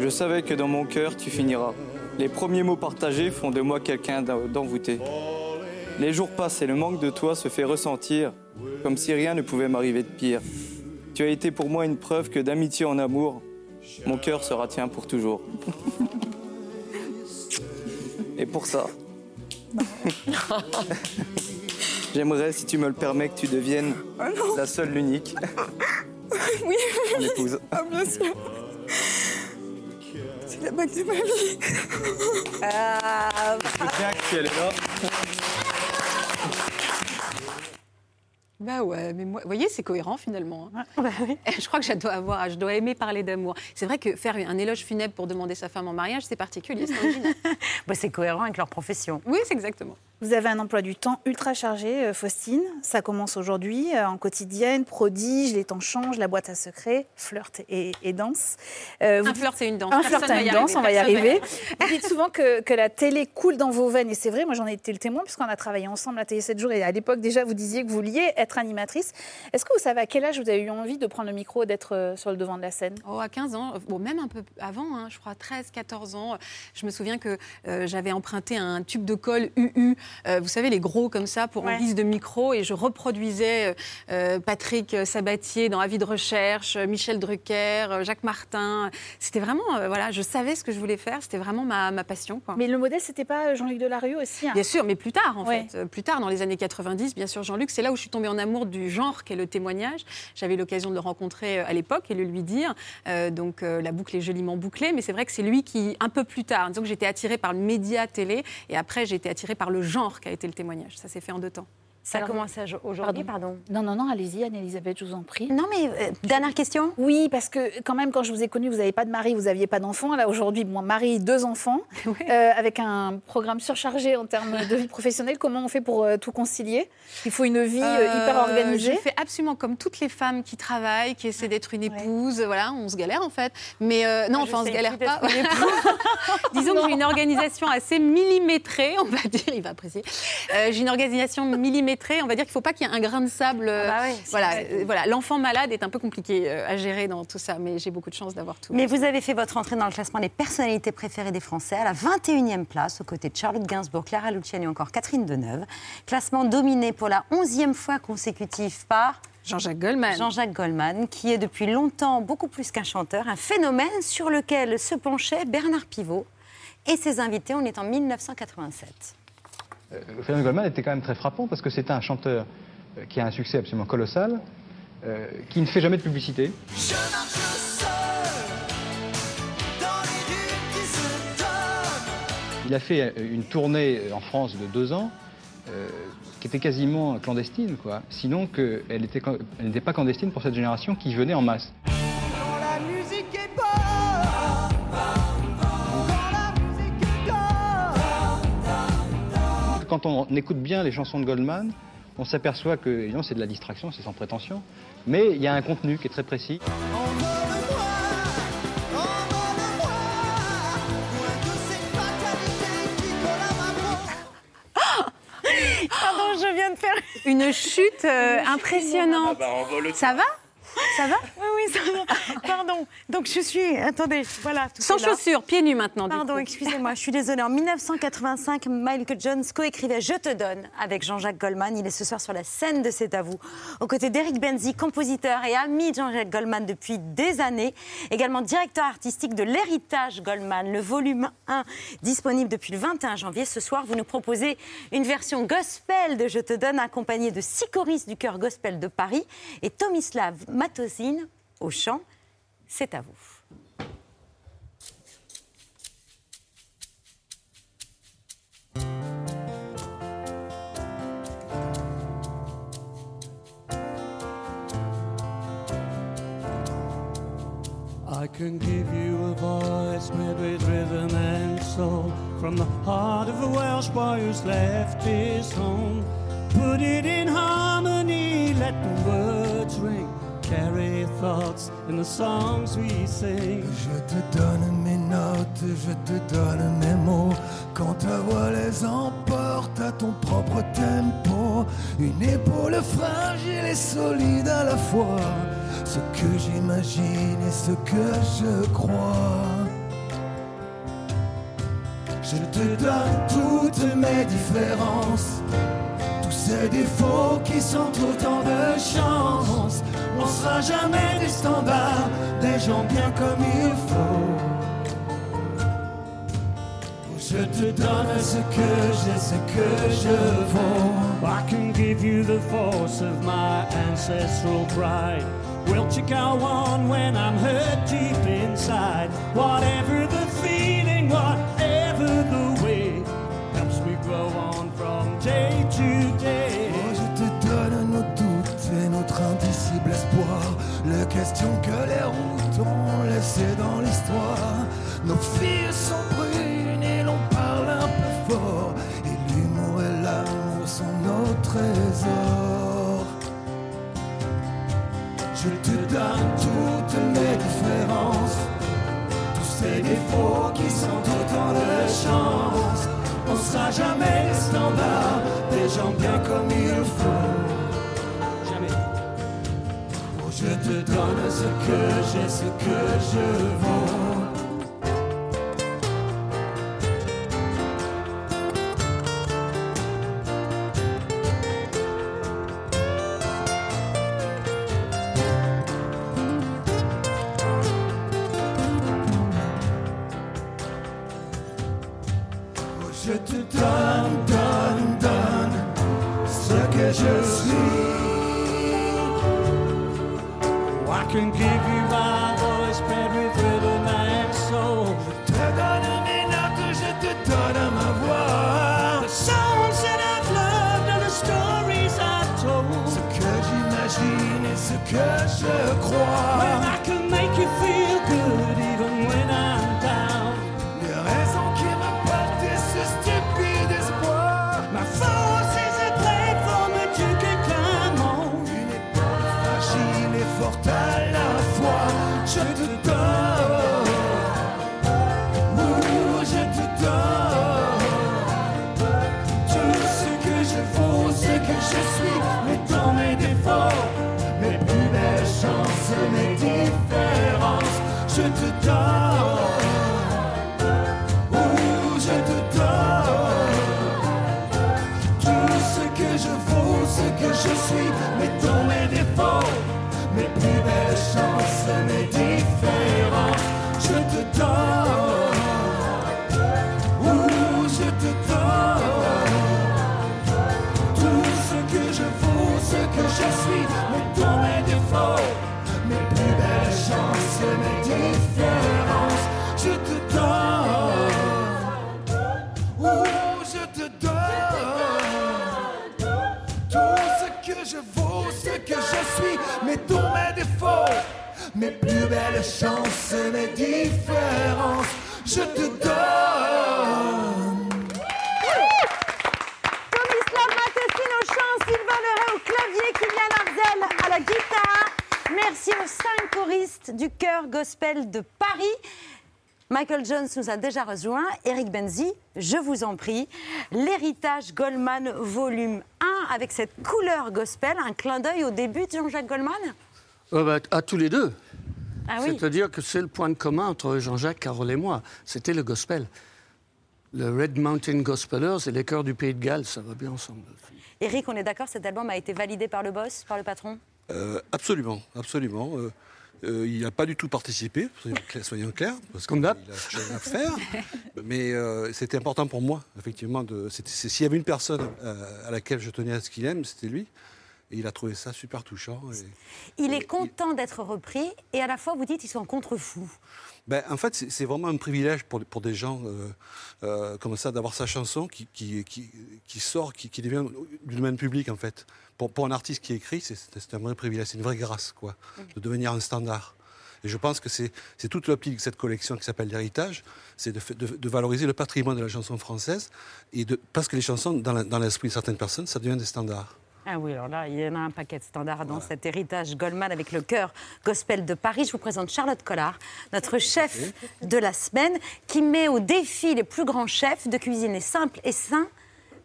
je savais que dans mon cœur, tu finiras. Les premiers mots partagés font de moi quelqu'un d'en- d'envoûté. Les jours passent et le manque de toi se fait ressentir, comme si rien ne pouvait m'arriver de pire. Tu as été pour moi une preuve que d'amitié en amour, mon cœur sera tien pour toujours. Et pour ça, (laughs) j'aimerais, si tu me le permets, que tu deviennes la seule, l'unique, Oui. mon épouse. Ah, bien sûr. C'est la bague de ma vie. Ah, Si elle est là. Bah ouais, mais moi, vous voyez, c'est cohérent finalement. hein. (laughs) Je crois que je dois avoir, je dois aimer parler d'amour. C'est vrai que faire un éloge funèbre pour demander sa femme en mariage, c'est particulier, c'est original. (laughs) Bah, c'est cohérent avec leur profession. Oui, c'est exactement. Vous avez un emploi du temps ultra chargé, euh, Faustine. Ça commence aujourd'hui euh, en quotidienne, prodige, les temps changent, la boîte à secrets, flirt et, et danse. Euh, vous Un flirt et une danse. Un Personne flirt et une danse, arriver, on va y arriver. Vous dites souvent que, que la télé coule dans vos veines, et c'est vrai, moi j'en ai été le témoin, puisqu'on a travaillé ensemble à Télé 7 jours, et à l'époque déjà vous disiez que vous vouliez être animatrice. Est-ce que vous savez à quel âge vous avez eu envie de prendre le micro et d'être euh, sur le devant de la scène? Oh, à 15 ans, bon, même un peu avant, hein, je crois 13, 14 ans. Je me souviens que euh, j'avais emprunté un tube de colle UU, euh, vous savez, les gros comme ça, pour en Ouais. guise de micro, et je reproduisais euh, euh, Patrick Sabatier dans Avis de recherche, Michel Drucker, Jacques Martin. C'était vraiment, voilà, je savais ce que je voulais faire, c'était vraiment ma, ma passion. Quoi. Mais le modèle, c'était pas Jean-Luc Delarue aussi hein? Bien sûr, mais plus tard, en Ouais. fait. Plus tard, dans les années 90, bien sûr, Jean-Luc, c'est là où je suis tombée en amour du genre qu'est le témoignage. J'avais l'occasion de le rencontrer à l'époque et de lui dire. Euh, donc, la boucle est joliment bouclée, mais c'est vrai que c'est lui qui, un peu plus tard, disons que j'étais attirée par le média télé et après, j'ai été attirée par le genre qu'a été le témoignage. Ça s'est fait en deux temps. Ça commence à- aujourd'hui, pardon. Non, non, non, allez-y, Anne-Elisabeth, je vous en prie. Non, mais euh, dernière question Oui, parce que quand même, quand je vous ai connu, vous n'avez pas de mari, vous n'aviez pas d'enfant. Là, aujourd'hui, moi, mari, deux enfants, (laughs) euh, avec un programme surchargé en termes de vie professionnelle. Comment on fait pour euh, tout concilier? Il faut une vie hyper organisée. Je fais absolument comme toutes les femmes qui travaillent, qui essaient d'être une épouse. Voilà, on se galère en fait. Mais non, Moi, enfin, on se galère pas. (laughs) (laughs) Disons que j'ai une organisation assez millimétrée, on va dire, il va apprécier. J'ai une organisation millimétrée, on va dire qu'il ne faut pas qu'il y ait un grain de sable. euh, Ah bah voilà, euh, voilà. l'enfant malade est un peu compliqué euh, à gérer dans tout ça, mais j'ai beaucoup de chance d'avoir tout. Mais vous avez fait votre entrée dans le classement des personnalités préférées des Français à la 21e place, aux côtés de Charlotte Gainsbourg, Clara Luciani ou encore Catherine Deneuve. Classement dominé pour la 11e fois consécutive par Jean-Jacques Goldman. Jean-Jacques Goldman, qui est depuis longtemps beaucoup plus qu'un chanteur, un phénomène sur lequel se penchait Bernard Pivot et ses invités. On est en 1987. Euh, Le phénomène Goldman était quand même très frappant parce que c'était un chanteur euh, qui a un succès absolument colossal, euh, qui ne fait jamais de publicité. Il a fait une tournée en France de deux ans euh, qui était quasiment clandestine, quoi. Sinon qu'elle était, elle n'était pas clandestine pour cette génération qui venait en masse. Quand on écoute bien les chansons de Goldman, on s'aperçoit que évidemment, c'est de la distraction, c'est sans prétention, mais il y a un contenu qui est très précis. (laughs) Pardon, je viens de faire une chute euh, impressionnante. Ah bah, Ça va? Ça va? Oui, oui, ça va. Pardon. Donc je suis. Attendez, voilà. tout Sans chaussures, pieds nus maintenant. Pardon, excusez-moi, je suis désolée. En 1985, Michael Jones coécrivait Je te donne avec Jean-Jacques Goldman. Il est ce soir sur la scène de C'est à vous, aux côtés d'Eric Benzi, compositeur et ami de Jean-Jacques Goldman depuis des années. Également directeur artistique de l'Héritage Goldman, le volume 1, disponible depuis le 21 janvier. Ce soir, vous nous proposez une version gospel de Je te donne, accompagnée de six choristes du chœur gospel de Paris et Tomislav Matosine au chant. C'est à vous. I can give you a voice made with rhythm and soul from the heart of a Welsh boy who's left his home. Put it in harmony, let the words Je te donne mes notes, je te donne mes mots. Quand ta voix les emporte à ton propre tempo, une épaule fragile et solide à la fois. Ce que j'imagine et ce que je crois. Je te donne toutes mes différences, tous ces défauts qui sont autant de chance. On sera jamais des standards, des gens bien comme il faut. Je te donne ce que j'ai, ce que je vaux. I can give you the force of my ancestral pride. Will to go on when I'm hurt deep inside. Whatever the feeling, whatever Que les routes ont laissées dans l'histoire. Nos filles sont brunes et l'on parle un peu fort. Et l'humour et l'amour sont nos trésors. Je te donne toutes mes différences. Tous ces défauts qui sont autant de chance. On sera jamais les standards des gens bien comme il faut. Je te donne ce que j'ai, ce que je vaux. Belles chances, mes différences. Je te donne. Tomislav Mateskin au chant, Sylvain Leray au clavier, Kylian Arzel à la guitare. Merci aux cinq choristes du chœur gospel de Paris. Michael Jones nous a déjà rejoint. Eric Benzi, je vous en prie. L'héritage Goldman volume 1 avec cette couleur gospel, un clin d'œil au début de Jean-Jacques Goldman? Euh, bah, à tous les deux. Ah oui. C'est-à-dire que c'est le point de commun entre Jean-Jacques, Carole et moi. C'était le gospel. Le Red Mountain Gospelers et les chœurs du Pays de Galles, ça va bien ensemble. Eric, on est d'accord, cet album a été validé par le boss, par le patron? Euh, absolument, absolument. Euh, euh, il n'a pas du tout participé, soyons clairs, parce qu'il a chose à faire. (laughs) Mais euh, c'était important pour moi, effectivement. S'il y avait une personne euh, à laquelle je tenais à ce qu'il aime, c'était lui. Et il a trouvé ça super touchant. et- Il est content d'être repris et à la fois vous dites ils sont contre-fous. Ben, en fait, c'est vraiment un privilège pour, pour des gens euh, euh, comme ça d'avoir sa chanson qui, qui, qui, qui sort, qui, qui devient du domaine public, en fait. Pour, pour un artiste qui écrit, c'est- un vrai privilège, c'est une vraie grâce, quoi, de devenir un standard. Et je pense que c'est toute l'optique de cette collection qui s'appelle l'héritage, c'est de, de- de valoriser le patrimoine de la chanson française, et de, parce que les chansons, dans l'esprit de certaines personnes, ça devient des standards. Ah oui, alors là, il y en a un paquet de standards dans cet héritage Goldman avec le chœur gospel de Paris. Je vous présente Charlotte Collard, notre chef de la semaine, qui met au défi les plus grands chefs de cuisiner simple et sain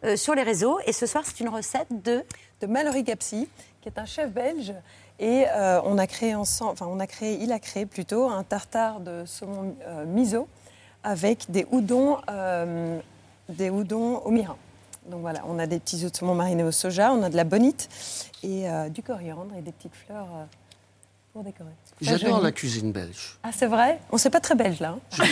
euh, sur les réseaux. Et ce soir, c'est une recette de... de Mallory Gapsi, qui est un chef belge. Et euh, on a créé ensemble, enfin on a créé, il a créé plutôt un tartare de saumon euh, miso avec des houdons, euh, des houdons au mirin. Donc voilà, on a des petits œufs de saumon marinés au soja, on a de la bonite et euh, du coriandre et des petites fleurs euh, pour décorer. J'adore la cuisine belge. Ah, c'est vrai? On sait pas très belge là. hein.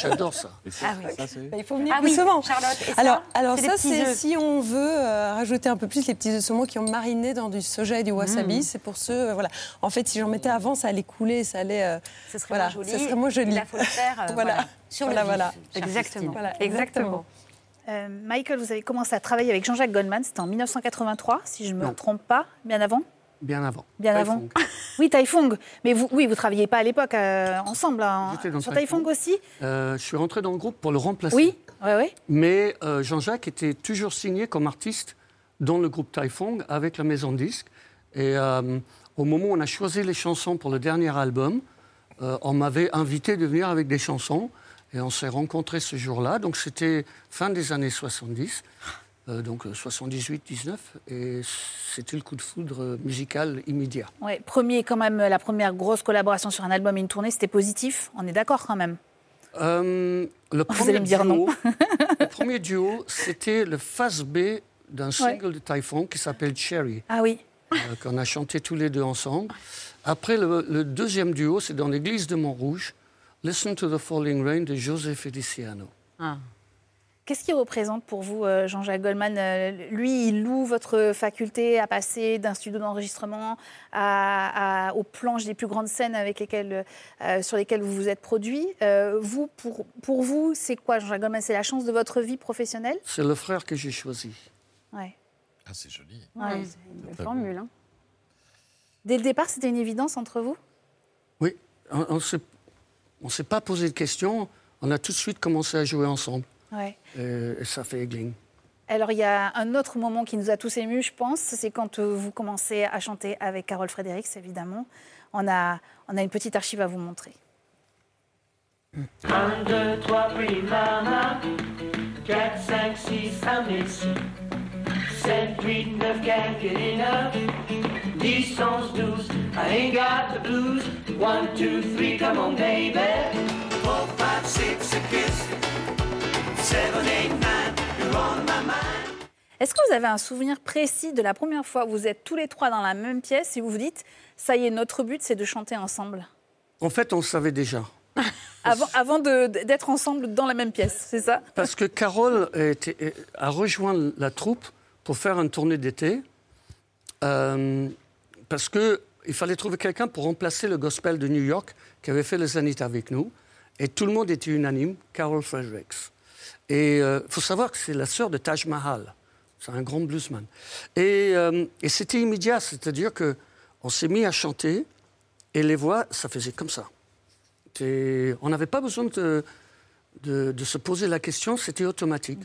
J'adore ça. Ah oui. Bah, il faut venir Ah plus oui, souvent. Charlotte, et ça, alors, alors ça, c'est si on veut euh, rajouter un peu plus les petits œufs de saumon qui ont mariné dans du soja et du wasabi. Mm. C'est pour ceux, euh, voilà. En fait, si j'en mettais avant, ça allait couler, ça allait. euh, Ce serait voilà, moins joli. Ce serait moins joli. Il a faut le faire euh, voilà. voilà, sur voilà, le vif, voilà. Christine. Voilà, Exactement. Euh, Michael, vous avez commencé à travailler avec Jean-Jacques Goldman, c'était en 1983, si je ne me Non. trompe pas, bien avant? Bien avant. Bien avant. (laughs) Oui, Taifong. Mais vous, oui, vous travailliez pas à l'époque euh, ensemble hein, sur. Taifong aussi? Euh, je suis rentré dans le groupe pour le remplacer. Oui, oui, oui. Mais euh, Jean-Jacques était toujours signé comme artiste dans le groupe Taifong avec la maison de disques. Et au moment où on a choisi les chansons pour le dernier album, on m'avait invité de venir avec des chansons. Et on s'est rencontrés ce jour-là. Donc c'était fin des années 70, euh, donc 78-19. Et c'était le coup de foudre euh, musical immédiat. Ouais, premier, quand même, la première grosse collaboration sur un album et une tournée, c'était positif. On est d'accord quand même. Euh, le Vous allez me dire non. duo, (laughs) le premier duo, c'était le face B d'un single de Typhoon qui s'appelle Cherry, Ah oui. euh, qu'on a chanté tous les deux ensemble. Après, le, le deuxième duo, c'est dans l'église de Montrouge, Listen to the Falling Rain de José Feliciano. Qu'est-ce qu'il représente pour vous, euh, Jean-Jacques Goldman Euh, Lui, il loue votre faculté à passer d'un studio d'enregistrement à- à- aux planches des plus grandes scènes avec lesquelles, euh, sur lesquelles vous vous êtes produit. Euh, vous, pour, pour vous, c'est quoi, Jean-Jacques Goldman? C'est la chance de votre vie professionnelle? C'est le frère que j'ai choisi. ouais. Ah, c'est joli. Ouais. c'est une belle formule. hein. Dès le départ, c'était une évidence entre vous? Oui, on ne on s'est pas posé de questions. On a tout de suite commencé à jouer ensemble. ouais. Et, et ça fait égling. Alors, il y a un autre moment qui nous a tous émus, je pense, c'est quand euh, vous commencez à chanter avec Carole Fredericks, évidemment. On a, on a une petite archive à vous montrer. 1, 2, 3, pretty mama. 4, 5, 6, I'm ici. 7, 8, 9, can't get enough. 10, 11, 12, I ain't got the blues. 1, 2, 3, come on, baby. 4, 5, 6, a kiss. 7, 8, 9, you're on my mind. Est-ce que vous avez un souvenir précis de la première fois où vous êtes tous les trois dans la même pièce et vous vous dites, ça y est, notre but, c'est de chanter ensemble? En fait, on le savait déjà. (laughs) Avant, d'être ensemble dans la même pièce, c'est ça? Parce que Carole était- a rejoint la troupe pour faire une tournée d'été. euh, parce qu'il fallait trouver quelqu'un pour remplacer le gospel de New York qui avait fait le Zénith avec nous. Et tout le monde était unanime, Carol Fredericks. Et il faut savoir que c'est la sœur de Taj Mahal. C'est un grand bluesman. Et, euh, et c'était immédiat, c'est-à-dire qu'on s'est mis à chanter et les voix, ça faisait comme ça. Et on n'avait pas besoin de, de, de se poser la question, c'était automatique.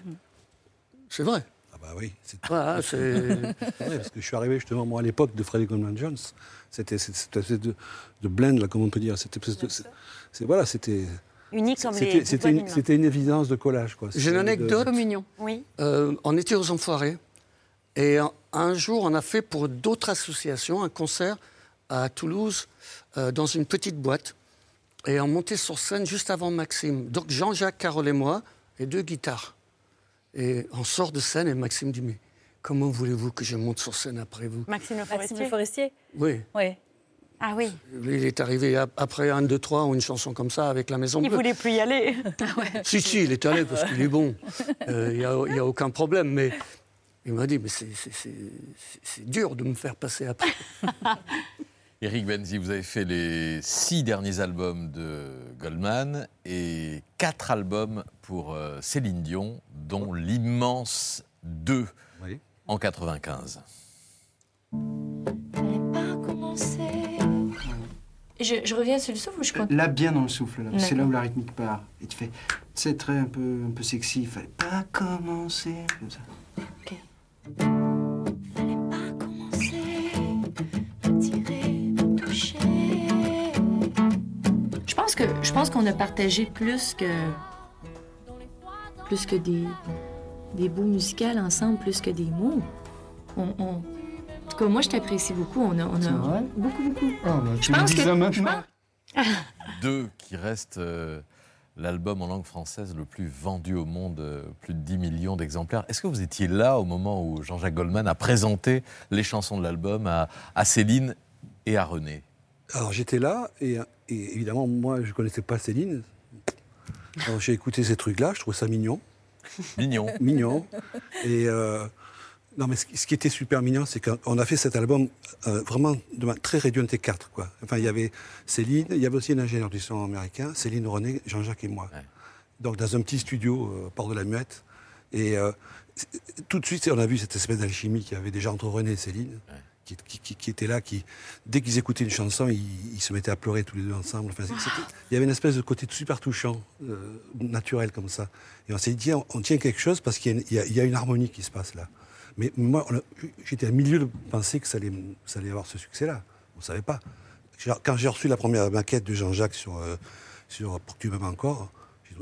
C'est vrai. Ah bah oui, c'est Voilà, c'est- (laughs) C'est vrai, parce que je suis arrivé justement moi à l'époque de Freddie Goldman Jones. C'était cette espèce de, de blend là, comment on peut dire, c'est- c'est- voilà, c'était Unique comme c'était- les c'était une, c'était évidence de collage quoi. J'ai C'était une de- anecdote. Oui. Euh, on était aux Enfoirés. Et un, un jour, on a fait pour d'autres associations un concert à Toulouse, euh, dans une petite boîte. Et on montait sur scène juste avant Maxime. Donc Jean-Jacques, Carole et moi, et deux guitares. Et on sort de scène et Maxime dit Mais comment voulez-vous que je monte sur scène après vous? Maxime Le Maxime Forestier. Le Forestier Oui. Oui. Ah oui. Il est arrivé ap- après un, deux, trois ou une chanson comme ça avec la Maison Il Bleue. voulait plus y aller. (laughs) Si, si, il est allé parce qu'il est bon. Euh, Il n'y a, il y a aucun problème. Mais il m'a dit, mais c'est dur de me faire passer après. (laughs) Eric Benzi, vous avez fait les six derniers albums de Goldman et quatre albums pour euh, Céline Dion, dont l'immense 2 en 95. Je, je reviens sur le souffle ou je compte Là, bien dans le souffle. C'est là où la rythmique part. Et tu fais, c'est très un peu, un peu sexy. Il fallait pas commencer comme ça. Je que je pense qu'on a partagé plus que plus que des des bouts musicaux ensemble, plus que des mots. On, on- en tout cas, moi, je t'apprécie beaucoup. On a, on C'est a vrai? beaucoup, beaucoup. Oh, bah, je pense que ça maintenant. pense- (laughs) Deux qui restent euh, l'album en langue française le plus vendu au monde, euh, plus de 10 millions d'exemplaires. Est-ce que vous étiez là au moment où Jean-Jacques Goldman a présenté les chansons de l'album à, à Céline et à René? Alors j'étais là et, et évidemment moi je connaissais pas Céline. Alors j'ai écouté ces trucs-là, je trouvais ça mignon. Mignon. mignon. Et euh, non mais ce, qui- était super mignon, c'est qu'on a fait cet album euh, vraiment de manière très réduit, on était quatre quoi. Enfin il y avait Céline, il y avait aussi un ingénieur du son américain, Céline René, Jean-Jacques et moi. Donc dans un petit studio euh, Port de la Muette. Et euh, tout de suite on a vu cette espèce d'alchimie qu'il y avait déjà entre René et Céline. Qui- qui- était là, qui, dès qu'ils écoutaient une chanson, ils, se mettaient à pleurer tous les deux ensemble. Enfin, il y avait une espèce de côté super touchant, euh, naturel comme ça. Et on s'est dit, tiens, on tient quelque chose parce qu'il y, a une- harmonie qui se passe là. Mais moi, on j'étais à milieu de penser que ça allait, ça allait avoir ce succès-là. On ne savait pas. Quand j'ai reçu la première maquette de Jean-Jacques sur, euh, sur Pour que tu encore,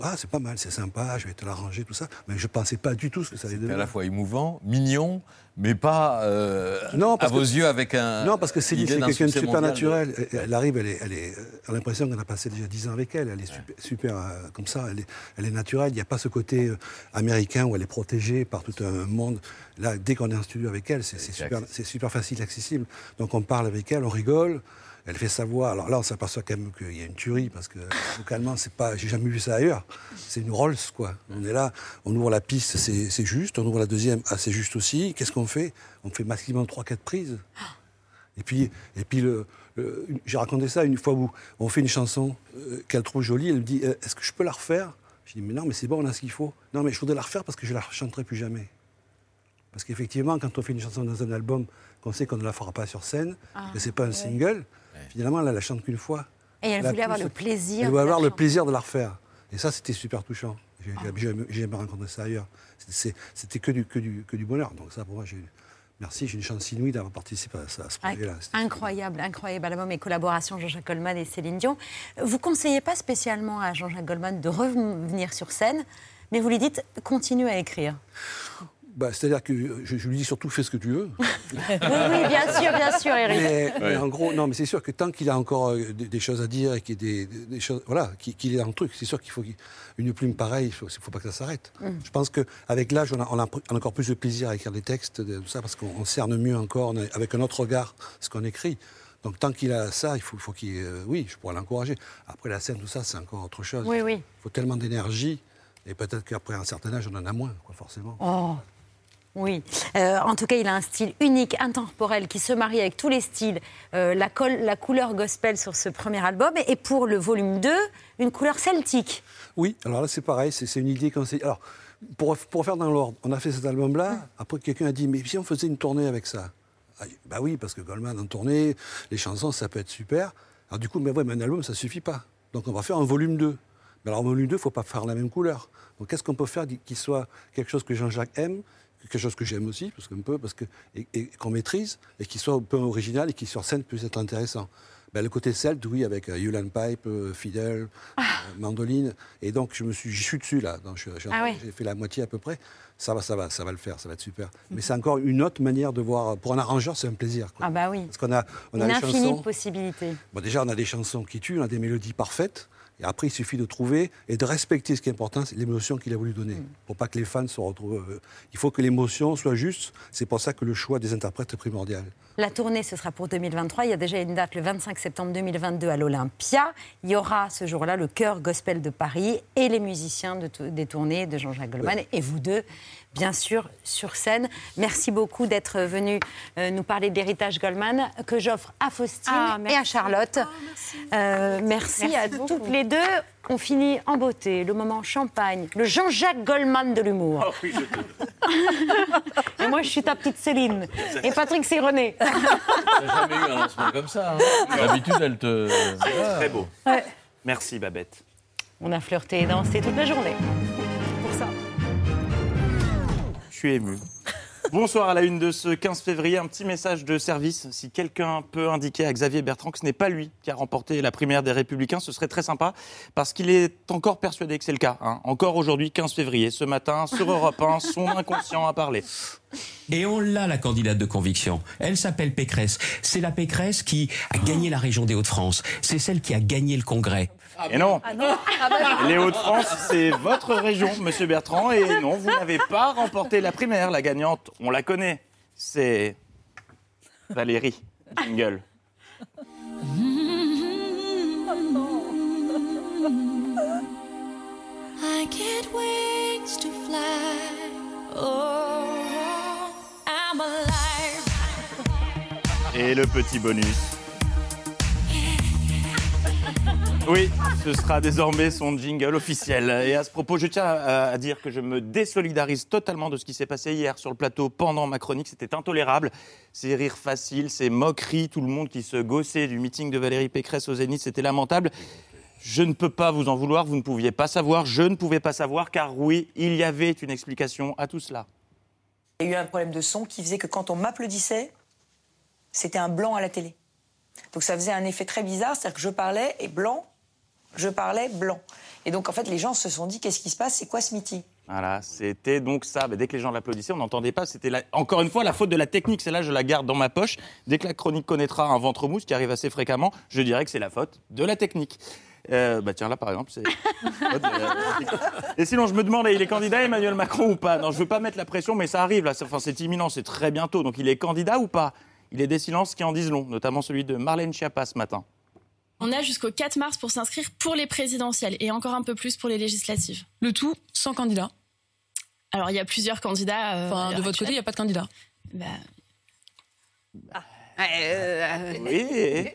ah, c'est pas mal, c'est sympa, je vais te l'arranger, tout ça. Mais je ne pensais pas du tout ce que ça allait C'était à devenir. la fois émouvant, mignon, mais pas euh, Non, à vos que- yeux avec un. Non, parce que Céline, c'est quelqu'un de super naturel. Elle, elle arrive, elle est, elle est, euh, on a l'impression qu'on a passé déjà 10 ans avec elle. Elle est super, super, euh, comme ça, elle est, elle est naturelle. Il n'y a pas ce côté américain où elle est protégée par tout un monde. Là, dès qu'on est en studio avec elle, c'est super, c'est super facile, accessible. Donc on parle avec elle, on rigole. Elle fait sa voix. Alors là, on s'aperçoit quand même qu'il y a une tuerie parce que vocalement, c'est pas, j'ai jamais vu ça ailleurs. C'est une Rolls, quoi. On est là, on ouvre la piste, c'est juste. On ouvre la deuxième, ah, c'est juste aussi. Qu'est-ce qu'on fait? On fait maximum 3-4 prises. Et puis, et puis le, j'ai raconté ça une fois où on fait une chanson euh, qu'elle trouve jolie. Elle me dit Euh, Est-ce que je peux la refaire? Je dis Mais non, mais c'est bon, on a ce qu'il faut. Non, mais je voudrais la refaire parce que je la chanterai plus jamais. Parce qu'effectivement, quand on fait une chanson dans un album, qu'on sait qu'on ne la fera pas sur scène, Ah, que c'est pas un ouais. single, finalement, elle, elle la chante qu'une fois. Et elle a voulait avoir le plaisir Elle de voulait la avoir le chanter. plaisir de la refaire. Et ça, c'était super touchant. J'ai j'ai jamais- rencontré ça ailleurs. C'était- que du, que, du, que du bonheur. Donc ça, pour moi, j'ai merci, j'ai une chance inouïe d'avoir participé à, ça, à ce projet-là. C'était- Incroyable, incroyable album et collaboration Jean-Jacques Goldman et Céline Dion. Vous conseillez pas spécialement à Jean-Jacques Goldman de revenir sur scène, mais vous lui dites continue à écrire. Bah, C'est-à-dire que je, je lui dis surtout fais ce que tu veux. (laughs) oui, oui, bien sûr, bien sûr, Eric. Mais, en gros, non, mais c'est sûr que tant qu'il a encore euh, des, des choses à dire et qu'il des, des- choses, voilà, qu'il est dans le truc, c'est sûr qu'il faut qu'il- une plume pareille, il faut, faut pas que ça s'arrête. Mm. Je pense qu'avec l'âge, on a, on a pr- on a encore plus de plaisir à écrire des textes, tout ça, parce qu'on on cerne mieux encore, on a- avec un autre regard, ce qu'on écrit. Donc tant qu'il a ça, il faut, faut qu'il, euh, oui, je pourrais l'encourager. Après la scène, tout ça, c'est encore autre chose. Oui, oui. Il faut tellement d'énergie, et peut-être qu'après un certain âge, on en a moins, quoi, forcément. Oh. Oui, Euh, en tout cas, il a un style unique, intemporel, qui se marie avec tous les styles. Euh, la, couleur gospel sur ce premier album, et pour le volume 2, une couleur celtique. Oui, alors là c'est pareil, c'est c'est une idée qu'on s'est. Alors, pour, faire dans l'ordre, on a fait cet album-là, après quelqu'un a dit, mais si on faisait une tournée avec ça? Ah, Bah oui, parce que Goldman en tournée, les chansons, ça peut être super. Alors du coup, mais ouais, mais un album, ça suffit pas. Donc on va faire un volume 2. Mais alors, un volume 2, il ne faut pas faire la même couleur. Donc qu'est-ce qu'on peut faire qui soit quelque chose que Jean-Jacques aime quelque chose que j'aime aussi, parce qu'on peut, parce que, et, et qu'on maîtrise, et qui soit un peu original et qui sur scène puisse être intéressant. Ben, le côté celte, oui, avec euh, Yulan Pipe, euh, Fidel, euh, mandoline. Et donc, je me suis, j'y suis dessus, là. Donc, je- j'ai Ah ouais. j'ai fait la moitié à peu près. Ça va, ça va, ça va le faire, ça va être super. Mais c'est encore une autre manière de voir. Pour un arrangeur, c'est un plaisir. quoi. Ah bah oui. Parce qu'on a, on a Une infinie chansons. de possibilités. Bon, déjà, on a des chansons qui tuent, on a des mélodies parfaites. Et après, il suffit de trouver et de respecter ce qui est important, c'est l'émotion qu'il a voulu donner. Mm. Pour pas que les fans se retrouvent. euh, il faut que l'émotion soit juste. C'est pour ça que le choix des interprètes est primordial. La tournée, ce sera pour 2023. Il y a déjà une date le 25 septembre 2022 à l'Olympia. Il y aura ce jour-là le chœur gospel de Paris et les musiciens de des tournées de Jean-Jacques Goldman. Et vous deux, bien sûr, sur scène. Merci beaucoup d'être venus euh, nous parler de l'héritage Goldman que j'offre à Faustine Ah, et à Charlotte. Euh, merci, Merci à beaucoup. toutes les deux. On finit en beauté, le moment champagne, le Jean-Jacques Goldman de l'humour. (laughs) et moi, je suis ta petite Céline. Et Patrick, c'est René. (laughs) T'as jamais eu un lancement comme ça. hein. D'habitude, elle te. C'est très beau. Ouais. Merci Babette. On a flirté et dansé toute la journée. Ému. Bonsoir à la une de ce 15 février. Un petit message de service. Si quelqu'un peut indiquer à Xavier Bertrand que ce n'est pas lui qui a remporté la primaire des Républicains, ce serait très sympa parce qu'il est encore persuadé que c'est le cas. hein. Encore aujourd'hui, 15 février, ce matin, sur Europe 1, son inconscient a parlé. Et on l'a, la candidate de conviction. Elle s'appelle Pécresse. C'est la Pécresse qui a gagné la région des Hauts-de-France. C'est celle qui a gagné le Congrès. Et non. Ah non Ah bah- Les Hauts-de-France, c'est votre région, monsieur Bertrand. Et non, vous n'avez pas remporté la primaire. La gagnante, on la connaît. C'est Valérie. Jingle. I get wings to fly. Oh, I'm alive. Et le petit bonus. Oui, ce sera désormais son jingle officiel. Et à ce propos, je tiens à, dire que je me désolidarise totalement de ce qui s'est passé hier sur le plateau pendant ma chronique. C'était intolérable. Ces rires faciles, ces moqueries, tout le monde qui se gossait du meeting de Valérie Pécresse au Zénith, c'était lamentable. Je ne peux pas vous en vouloir, vous ne pouviez pas savoir, je ne pouvais pas savoir, car oui, il y avait une explication à tout cela. Il y a eu un problème de son qui faisait que quand on m'applaudissait, c'était un blanc à la télé. Donc ça faisait un effet très bizarre, c'est-à-dire que je parlais et blanc, je parlais blanc. Et donc en fait les gens se sont dit qu'est-ce qui se passe, c'est quoi ce meeting? Voilà, c'était donc ça. Mais dès que les gens l'applaudissaient, on n'entendait pas. C'était la- encore une fois la faute de la technique. Celle-là, je la garde dans ma poche. Dès que la chronique connaîtra un ventre mou, ce qui arrive assez fréquemment, je dirais que c'est la faute de la technique. Euh, bah tiens, là par exemple, c'est. Et sinon, je me demande, il est candidat Emmanuel Macron ou pas? Non, je veux pas mettre la pression, mais ça arrive là. Enfin, c'est imminent, c'est très bientôt. Donc, il est candidat ou pas? Il est des silences qui en disent long, notamment celui de Marlène Schiappa ce matin. On a jusqu'au 4 mars pour s'inscrire pour les présidentielles et encore un peu plus pour les législatives. Le tout sans candidat. Alors il y a plusieurs candidats. euh, Enfin, de votre côté, il n'y a pas de candidat. Bah, Oui.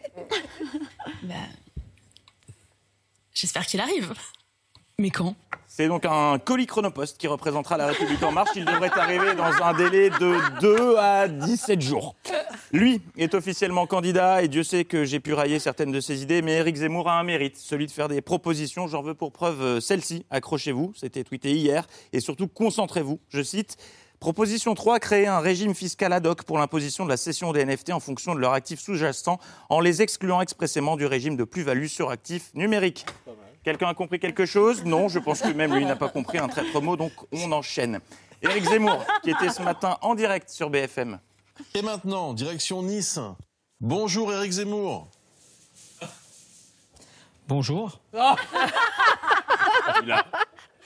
bah, J'espère qu'il arrive. Mais quand? C'est donc un colis chronopost qui représentera la République en marche. Il devrait arriver dans un délai de 2 à 17 jours. Lui est officiellement candidat et Dieu sait que j'ai pu railler certaines de ses idées, mais Éric Zemmour a un mérite, celui de faire des propositions. J'en veux pour preuve euh, celle-ci. Accrochez-vous, c'était tweeté hier. Et surtout, concentrez-vous. Je cite. Proposition 3, créer un régime fiscal ad hoc pour l'imposition de la cession des NFT en fonction de leur actif sous-jacent, en les excluant expressément du régime de plus-value sur actifs numériques. Quelqu'un a compris quelque chose? Non, je pense que même lui n'a pas compris un traître mot, donc on enchaîne. Éric Zemmour, qui était ce matin en direct sur BFM. Et maintenant, direction Nice. Bonjour Éric Zemmour. Bonjour. (laughs) Il a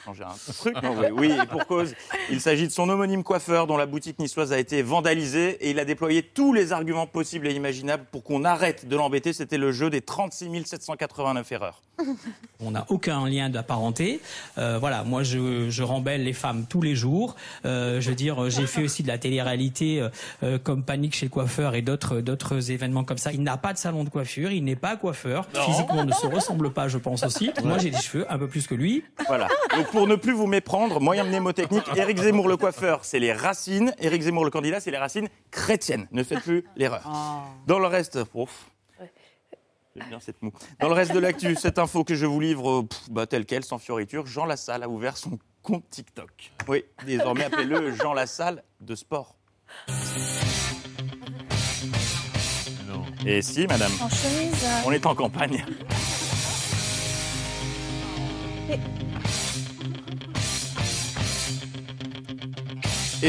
changé un truc. Non, oui, oui, et pour cause. Il s'agit de son homonyme coiffeur dont la boutique niçoise a été vandalisée et il a déployé tous les arguments possibles et imaginables pour qu'on arrête de l'embêter. C'était le jeu des 36 789 erreurs. On n'a aucun lien de parenté. Euh, voilà, moi je, je rembelle les femmes tous les jours. Euh, je veux dire, j'ai fait aussi de la télé-réalité euh, comme Panique chez le coiffeur et d'autres d'autres événements comme ça. Il n'a pas de salon de coiffure, il n'est pas coiffeur. Non. Physiquement, on ne se ressemble pas, je pense aussi. Moi j'ai des cheveux un peu plus que lui. Voilà. Donc pour ne plus vous méprendre, moyen mnémotechnique, Éric Zemmour le coiffeur, c'est les racines. Éric Zemmour le candidat, c'est les racines chrétiennes. Ne faites plus (laughs) l'erreur. Dans le reste, ouf. J'aime bien cette moue. Dans le reste de l'actu, cette info que je vous livre, pff, bah, telle quelle, sans fioriture, Jean Lassalle a ouvert son compte TikTok. Oui, désormais appelez-le (laughs) Jean Lassalle de sport. Et si, madame, En chemise. euh, on est en campagne. Et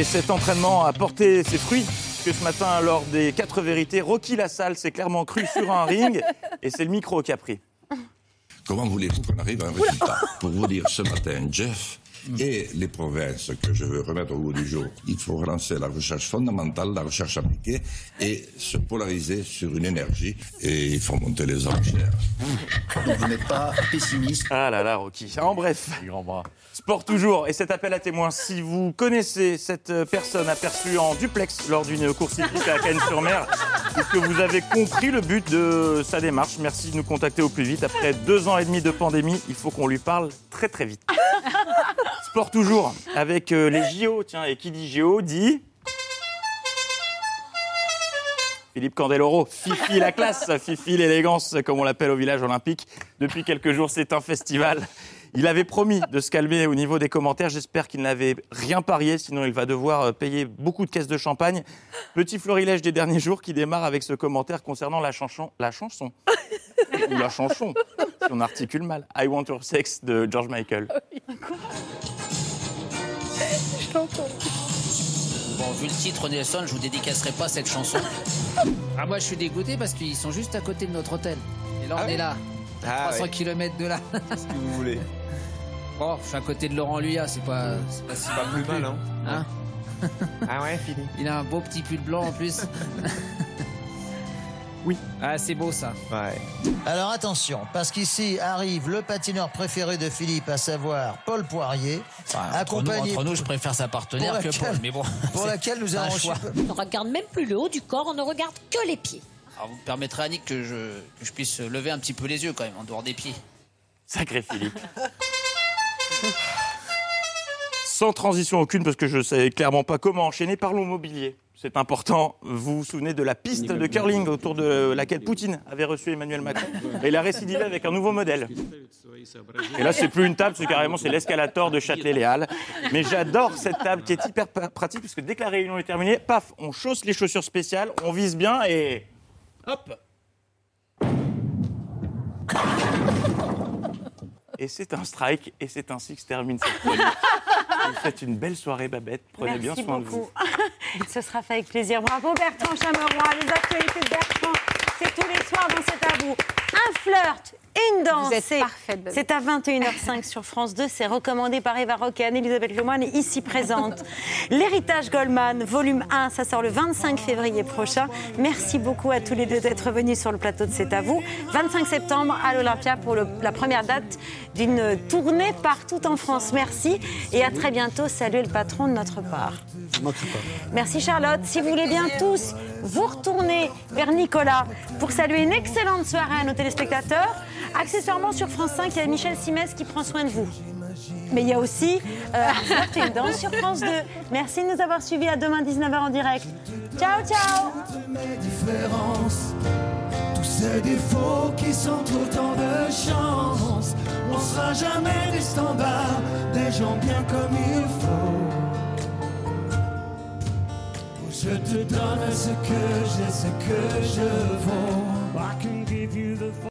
cet entraînement a porté ses fruits, puisque ce matin, lors des quatre vérités, Rocky Lassalle s'est clairement cru sur un ring, et c'est le micro qui a pris. Comment voulez-vous qu'on arrive à un résultat? Pour vous dire ce matin, Jeff, et les provinces que je veux remettre au goût du jour, il faut relancer la recherche fondamentale, la recherche appliquée, et se polariser sur une énergie, et il faut monter les enchères. Donc vous n'êtes pas pessimiste Ah là là, Rocky. En bref. Sport toujours. Et cet appel à témoins, si vous connaissez cette euh, personne aperçue en duplex lors d'une course hippique à Cannes-sur-Mer, est-ce que vous avez compris le but de sa démarche Merci de nous contacter au plus vite. Après deux ans et demi de pandémie, il faut qu'on lui parle très très vite. (laughs) Sport toujours, avec euh, les JO. Tiens, et qui dit JO dit... Philippe Candeloro, Fifi la classe, Fifi l'élégance, comme on l'appelle au village olympique. Depuis quelques jours, c'est un festival. Il avait promis de se calmer au niveau des commentaires. J'espère qu'il n'avait rien parié, sinon il va devoir euh, payer beaucoup de caisses de champagne. Petit florilège des derniers jours qui démarre avec ce commentaire concernant la chanson. La chanson Ou la chanson, si on articule mal. I Want Your Sex de George Michael. (laughs) Bon, vu le titre Nelson, je vous dédicacerai pas cette chanson. (laughs) Ah, moi, je suis dégoûté parce qu'ils sont juste à côté de notre hôtel. Et là, on Ah est oui là, à Ah 300 ouais. km de là. Qu'est-ce que vous voulez Bon, (laughs) je suis à côté de Laurent Luyat, c'est pas, c'est pas si Pas plus mal, hein Hein Ah ouais, Philippe Il a un beau petit pull blanc en plus. Oui. Ah, c'est beau ça. Ouais. Alors attention, parce qu'ici arrive le patineur préféré de Philippe, à savoir Paul Poirier, Entre accompagné nous, entre nous, je préfère sa partenaire que laquelle- Paul, mais bon. pour laquelle nous avons choix. On ne regarde même plus le haut du corps, on ne regarde que les pieds. Alors, vous me permettrez, Annick, que je, que je puisse lever un petit peu les yeux quand même, en dehors des pieds. Sacré Philippe. Sans transition aucune, parce que je ne sais clairement pas comment enchaîner, parlons mobilier. C'est important. Vous vous souvenez de la piste de curling autour de laquelle Poutine avait reçu Emmanuel Macron Et il a récidivé avec un nouveau modèle. Et là, c'est plus une table, c'est carrément c'est l'escalator de Châtelet-Les-Halles. Mais j'adore cette table qui est hyper pratique, parce que dès que la réunion est terminée, paf, on chausse les chaussures spéciales, on vise bien et hop Et c'est un strike, et c'est ainsi que se termine cette chronique. Vous faites une belle soirée, Babette. Prenez bien soin de vous. (laughs) Ce sera fait avec plaisir. Bravo Bertrand Chameroy. Les actualités de Bertrand, c'est tous les soirs dans C'est à vous. Un flirt, une danse. Vous êtes c'est- parfaite, Babette. C'est à 21h05 sur France 2. C'est recommandé par Eva Roque et Anne-Elisabeth Lemoine, ici présente. (laughs) L'héritage Goldman, volume 1, ça sort le 25 février prochain. Merci beaucoup à tous les deux d'être venus sur le plateau de C'est à vous. 25 septembre à l'Olympia pour le- la première date d'une tournée partout en France. Merci et à très bientôt. Salut le patron de notre part. Merci Charlotte. Si vous voulez bien tous vous retourner vers Nicolas pour saluer une excellente soirée à nos téléspectateurs. Accessoirement sur France 5, il y a Michel Simès qui prend soin de vous. Mais il y a aussi euh, (laughs) une danse sur France 2. Merci de nous avoir suivis à demain 19h en direct. Ciao, ciao mes différences, tous ces défauts qui sont autant de chance. On sera jamais des standards, des gens bien comme il faut. Je te donne ce que j'ai, ce que je vaux.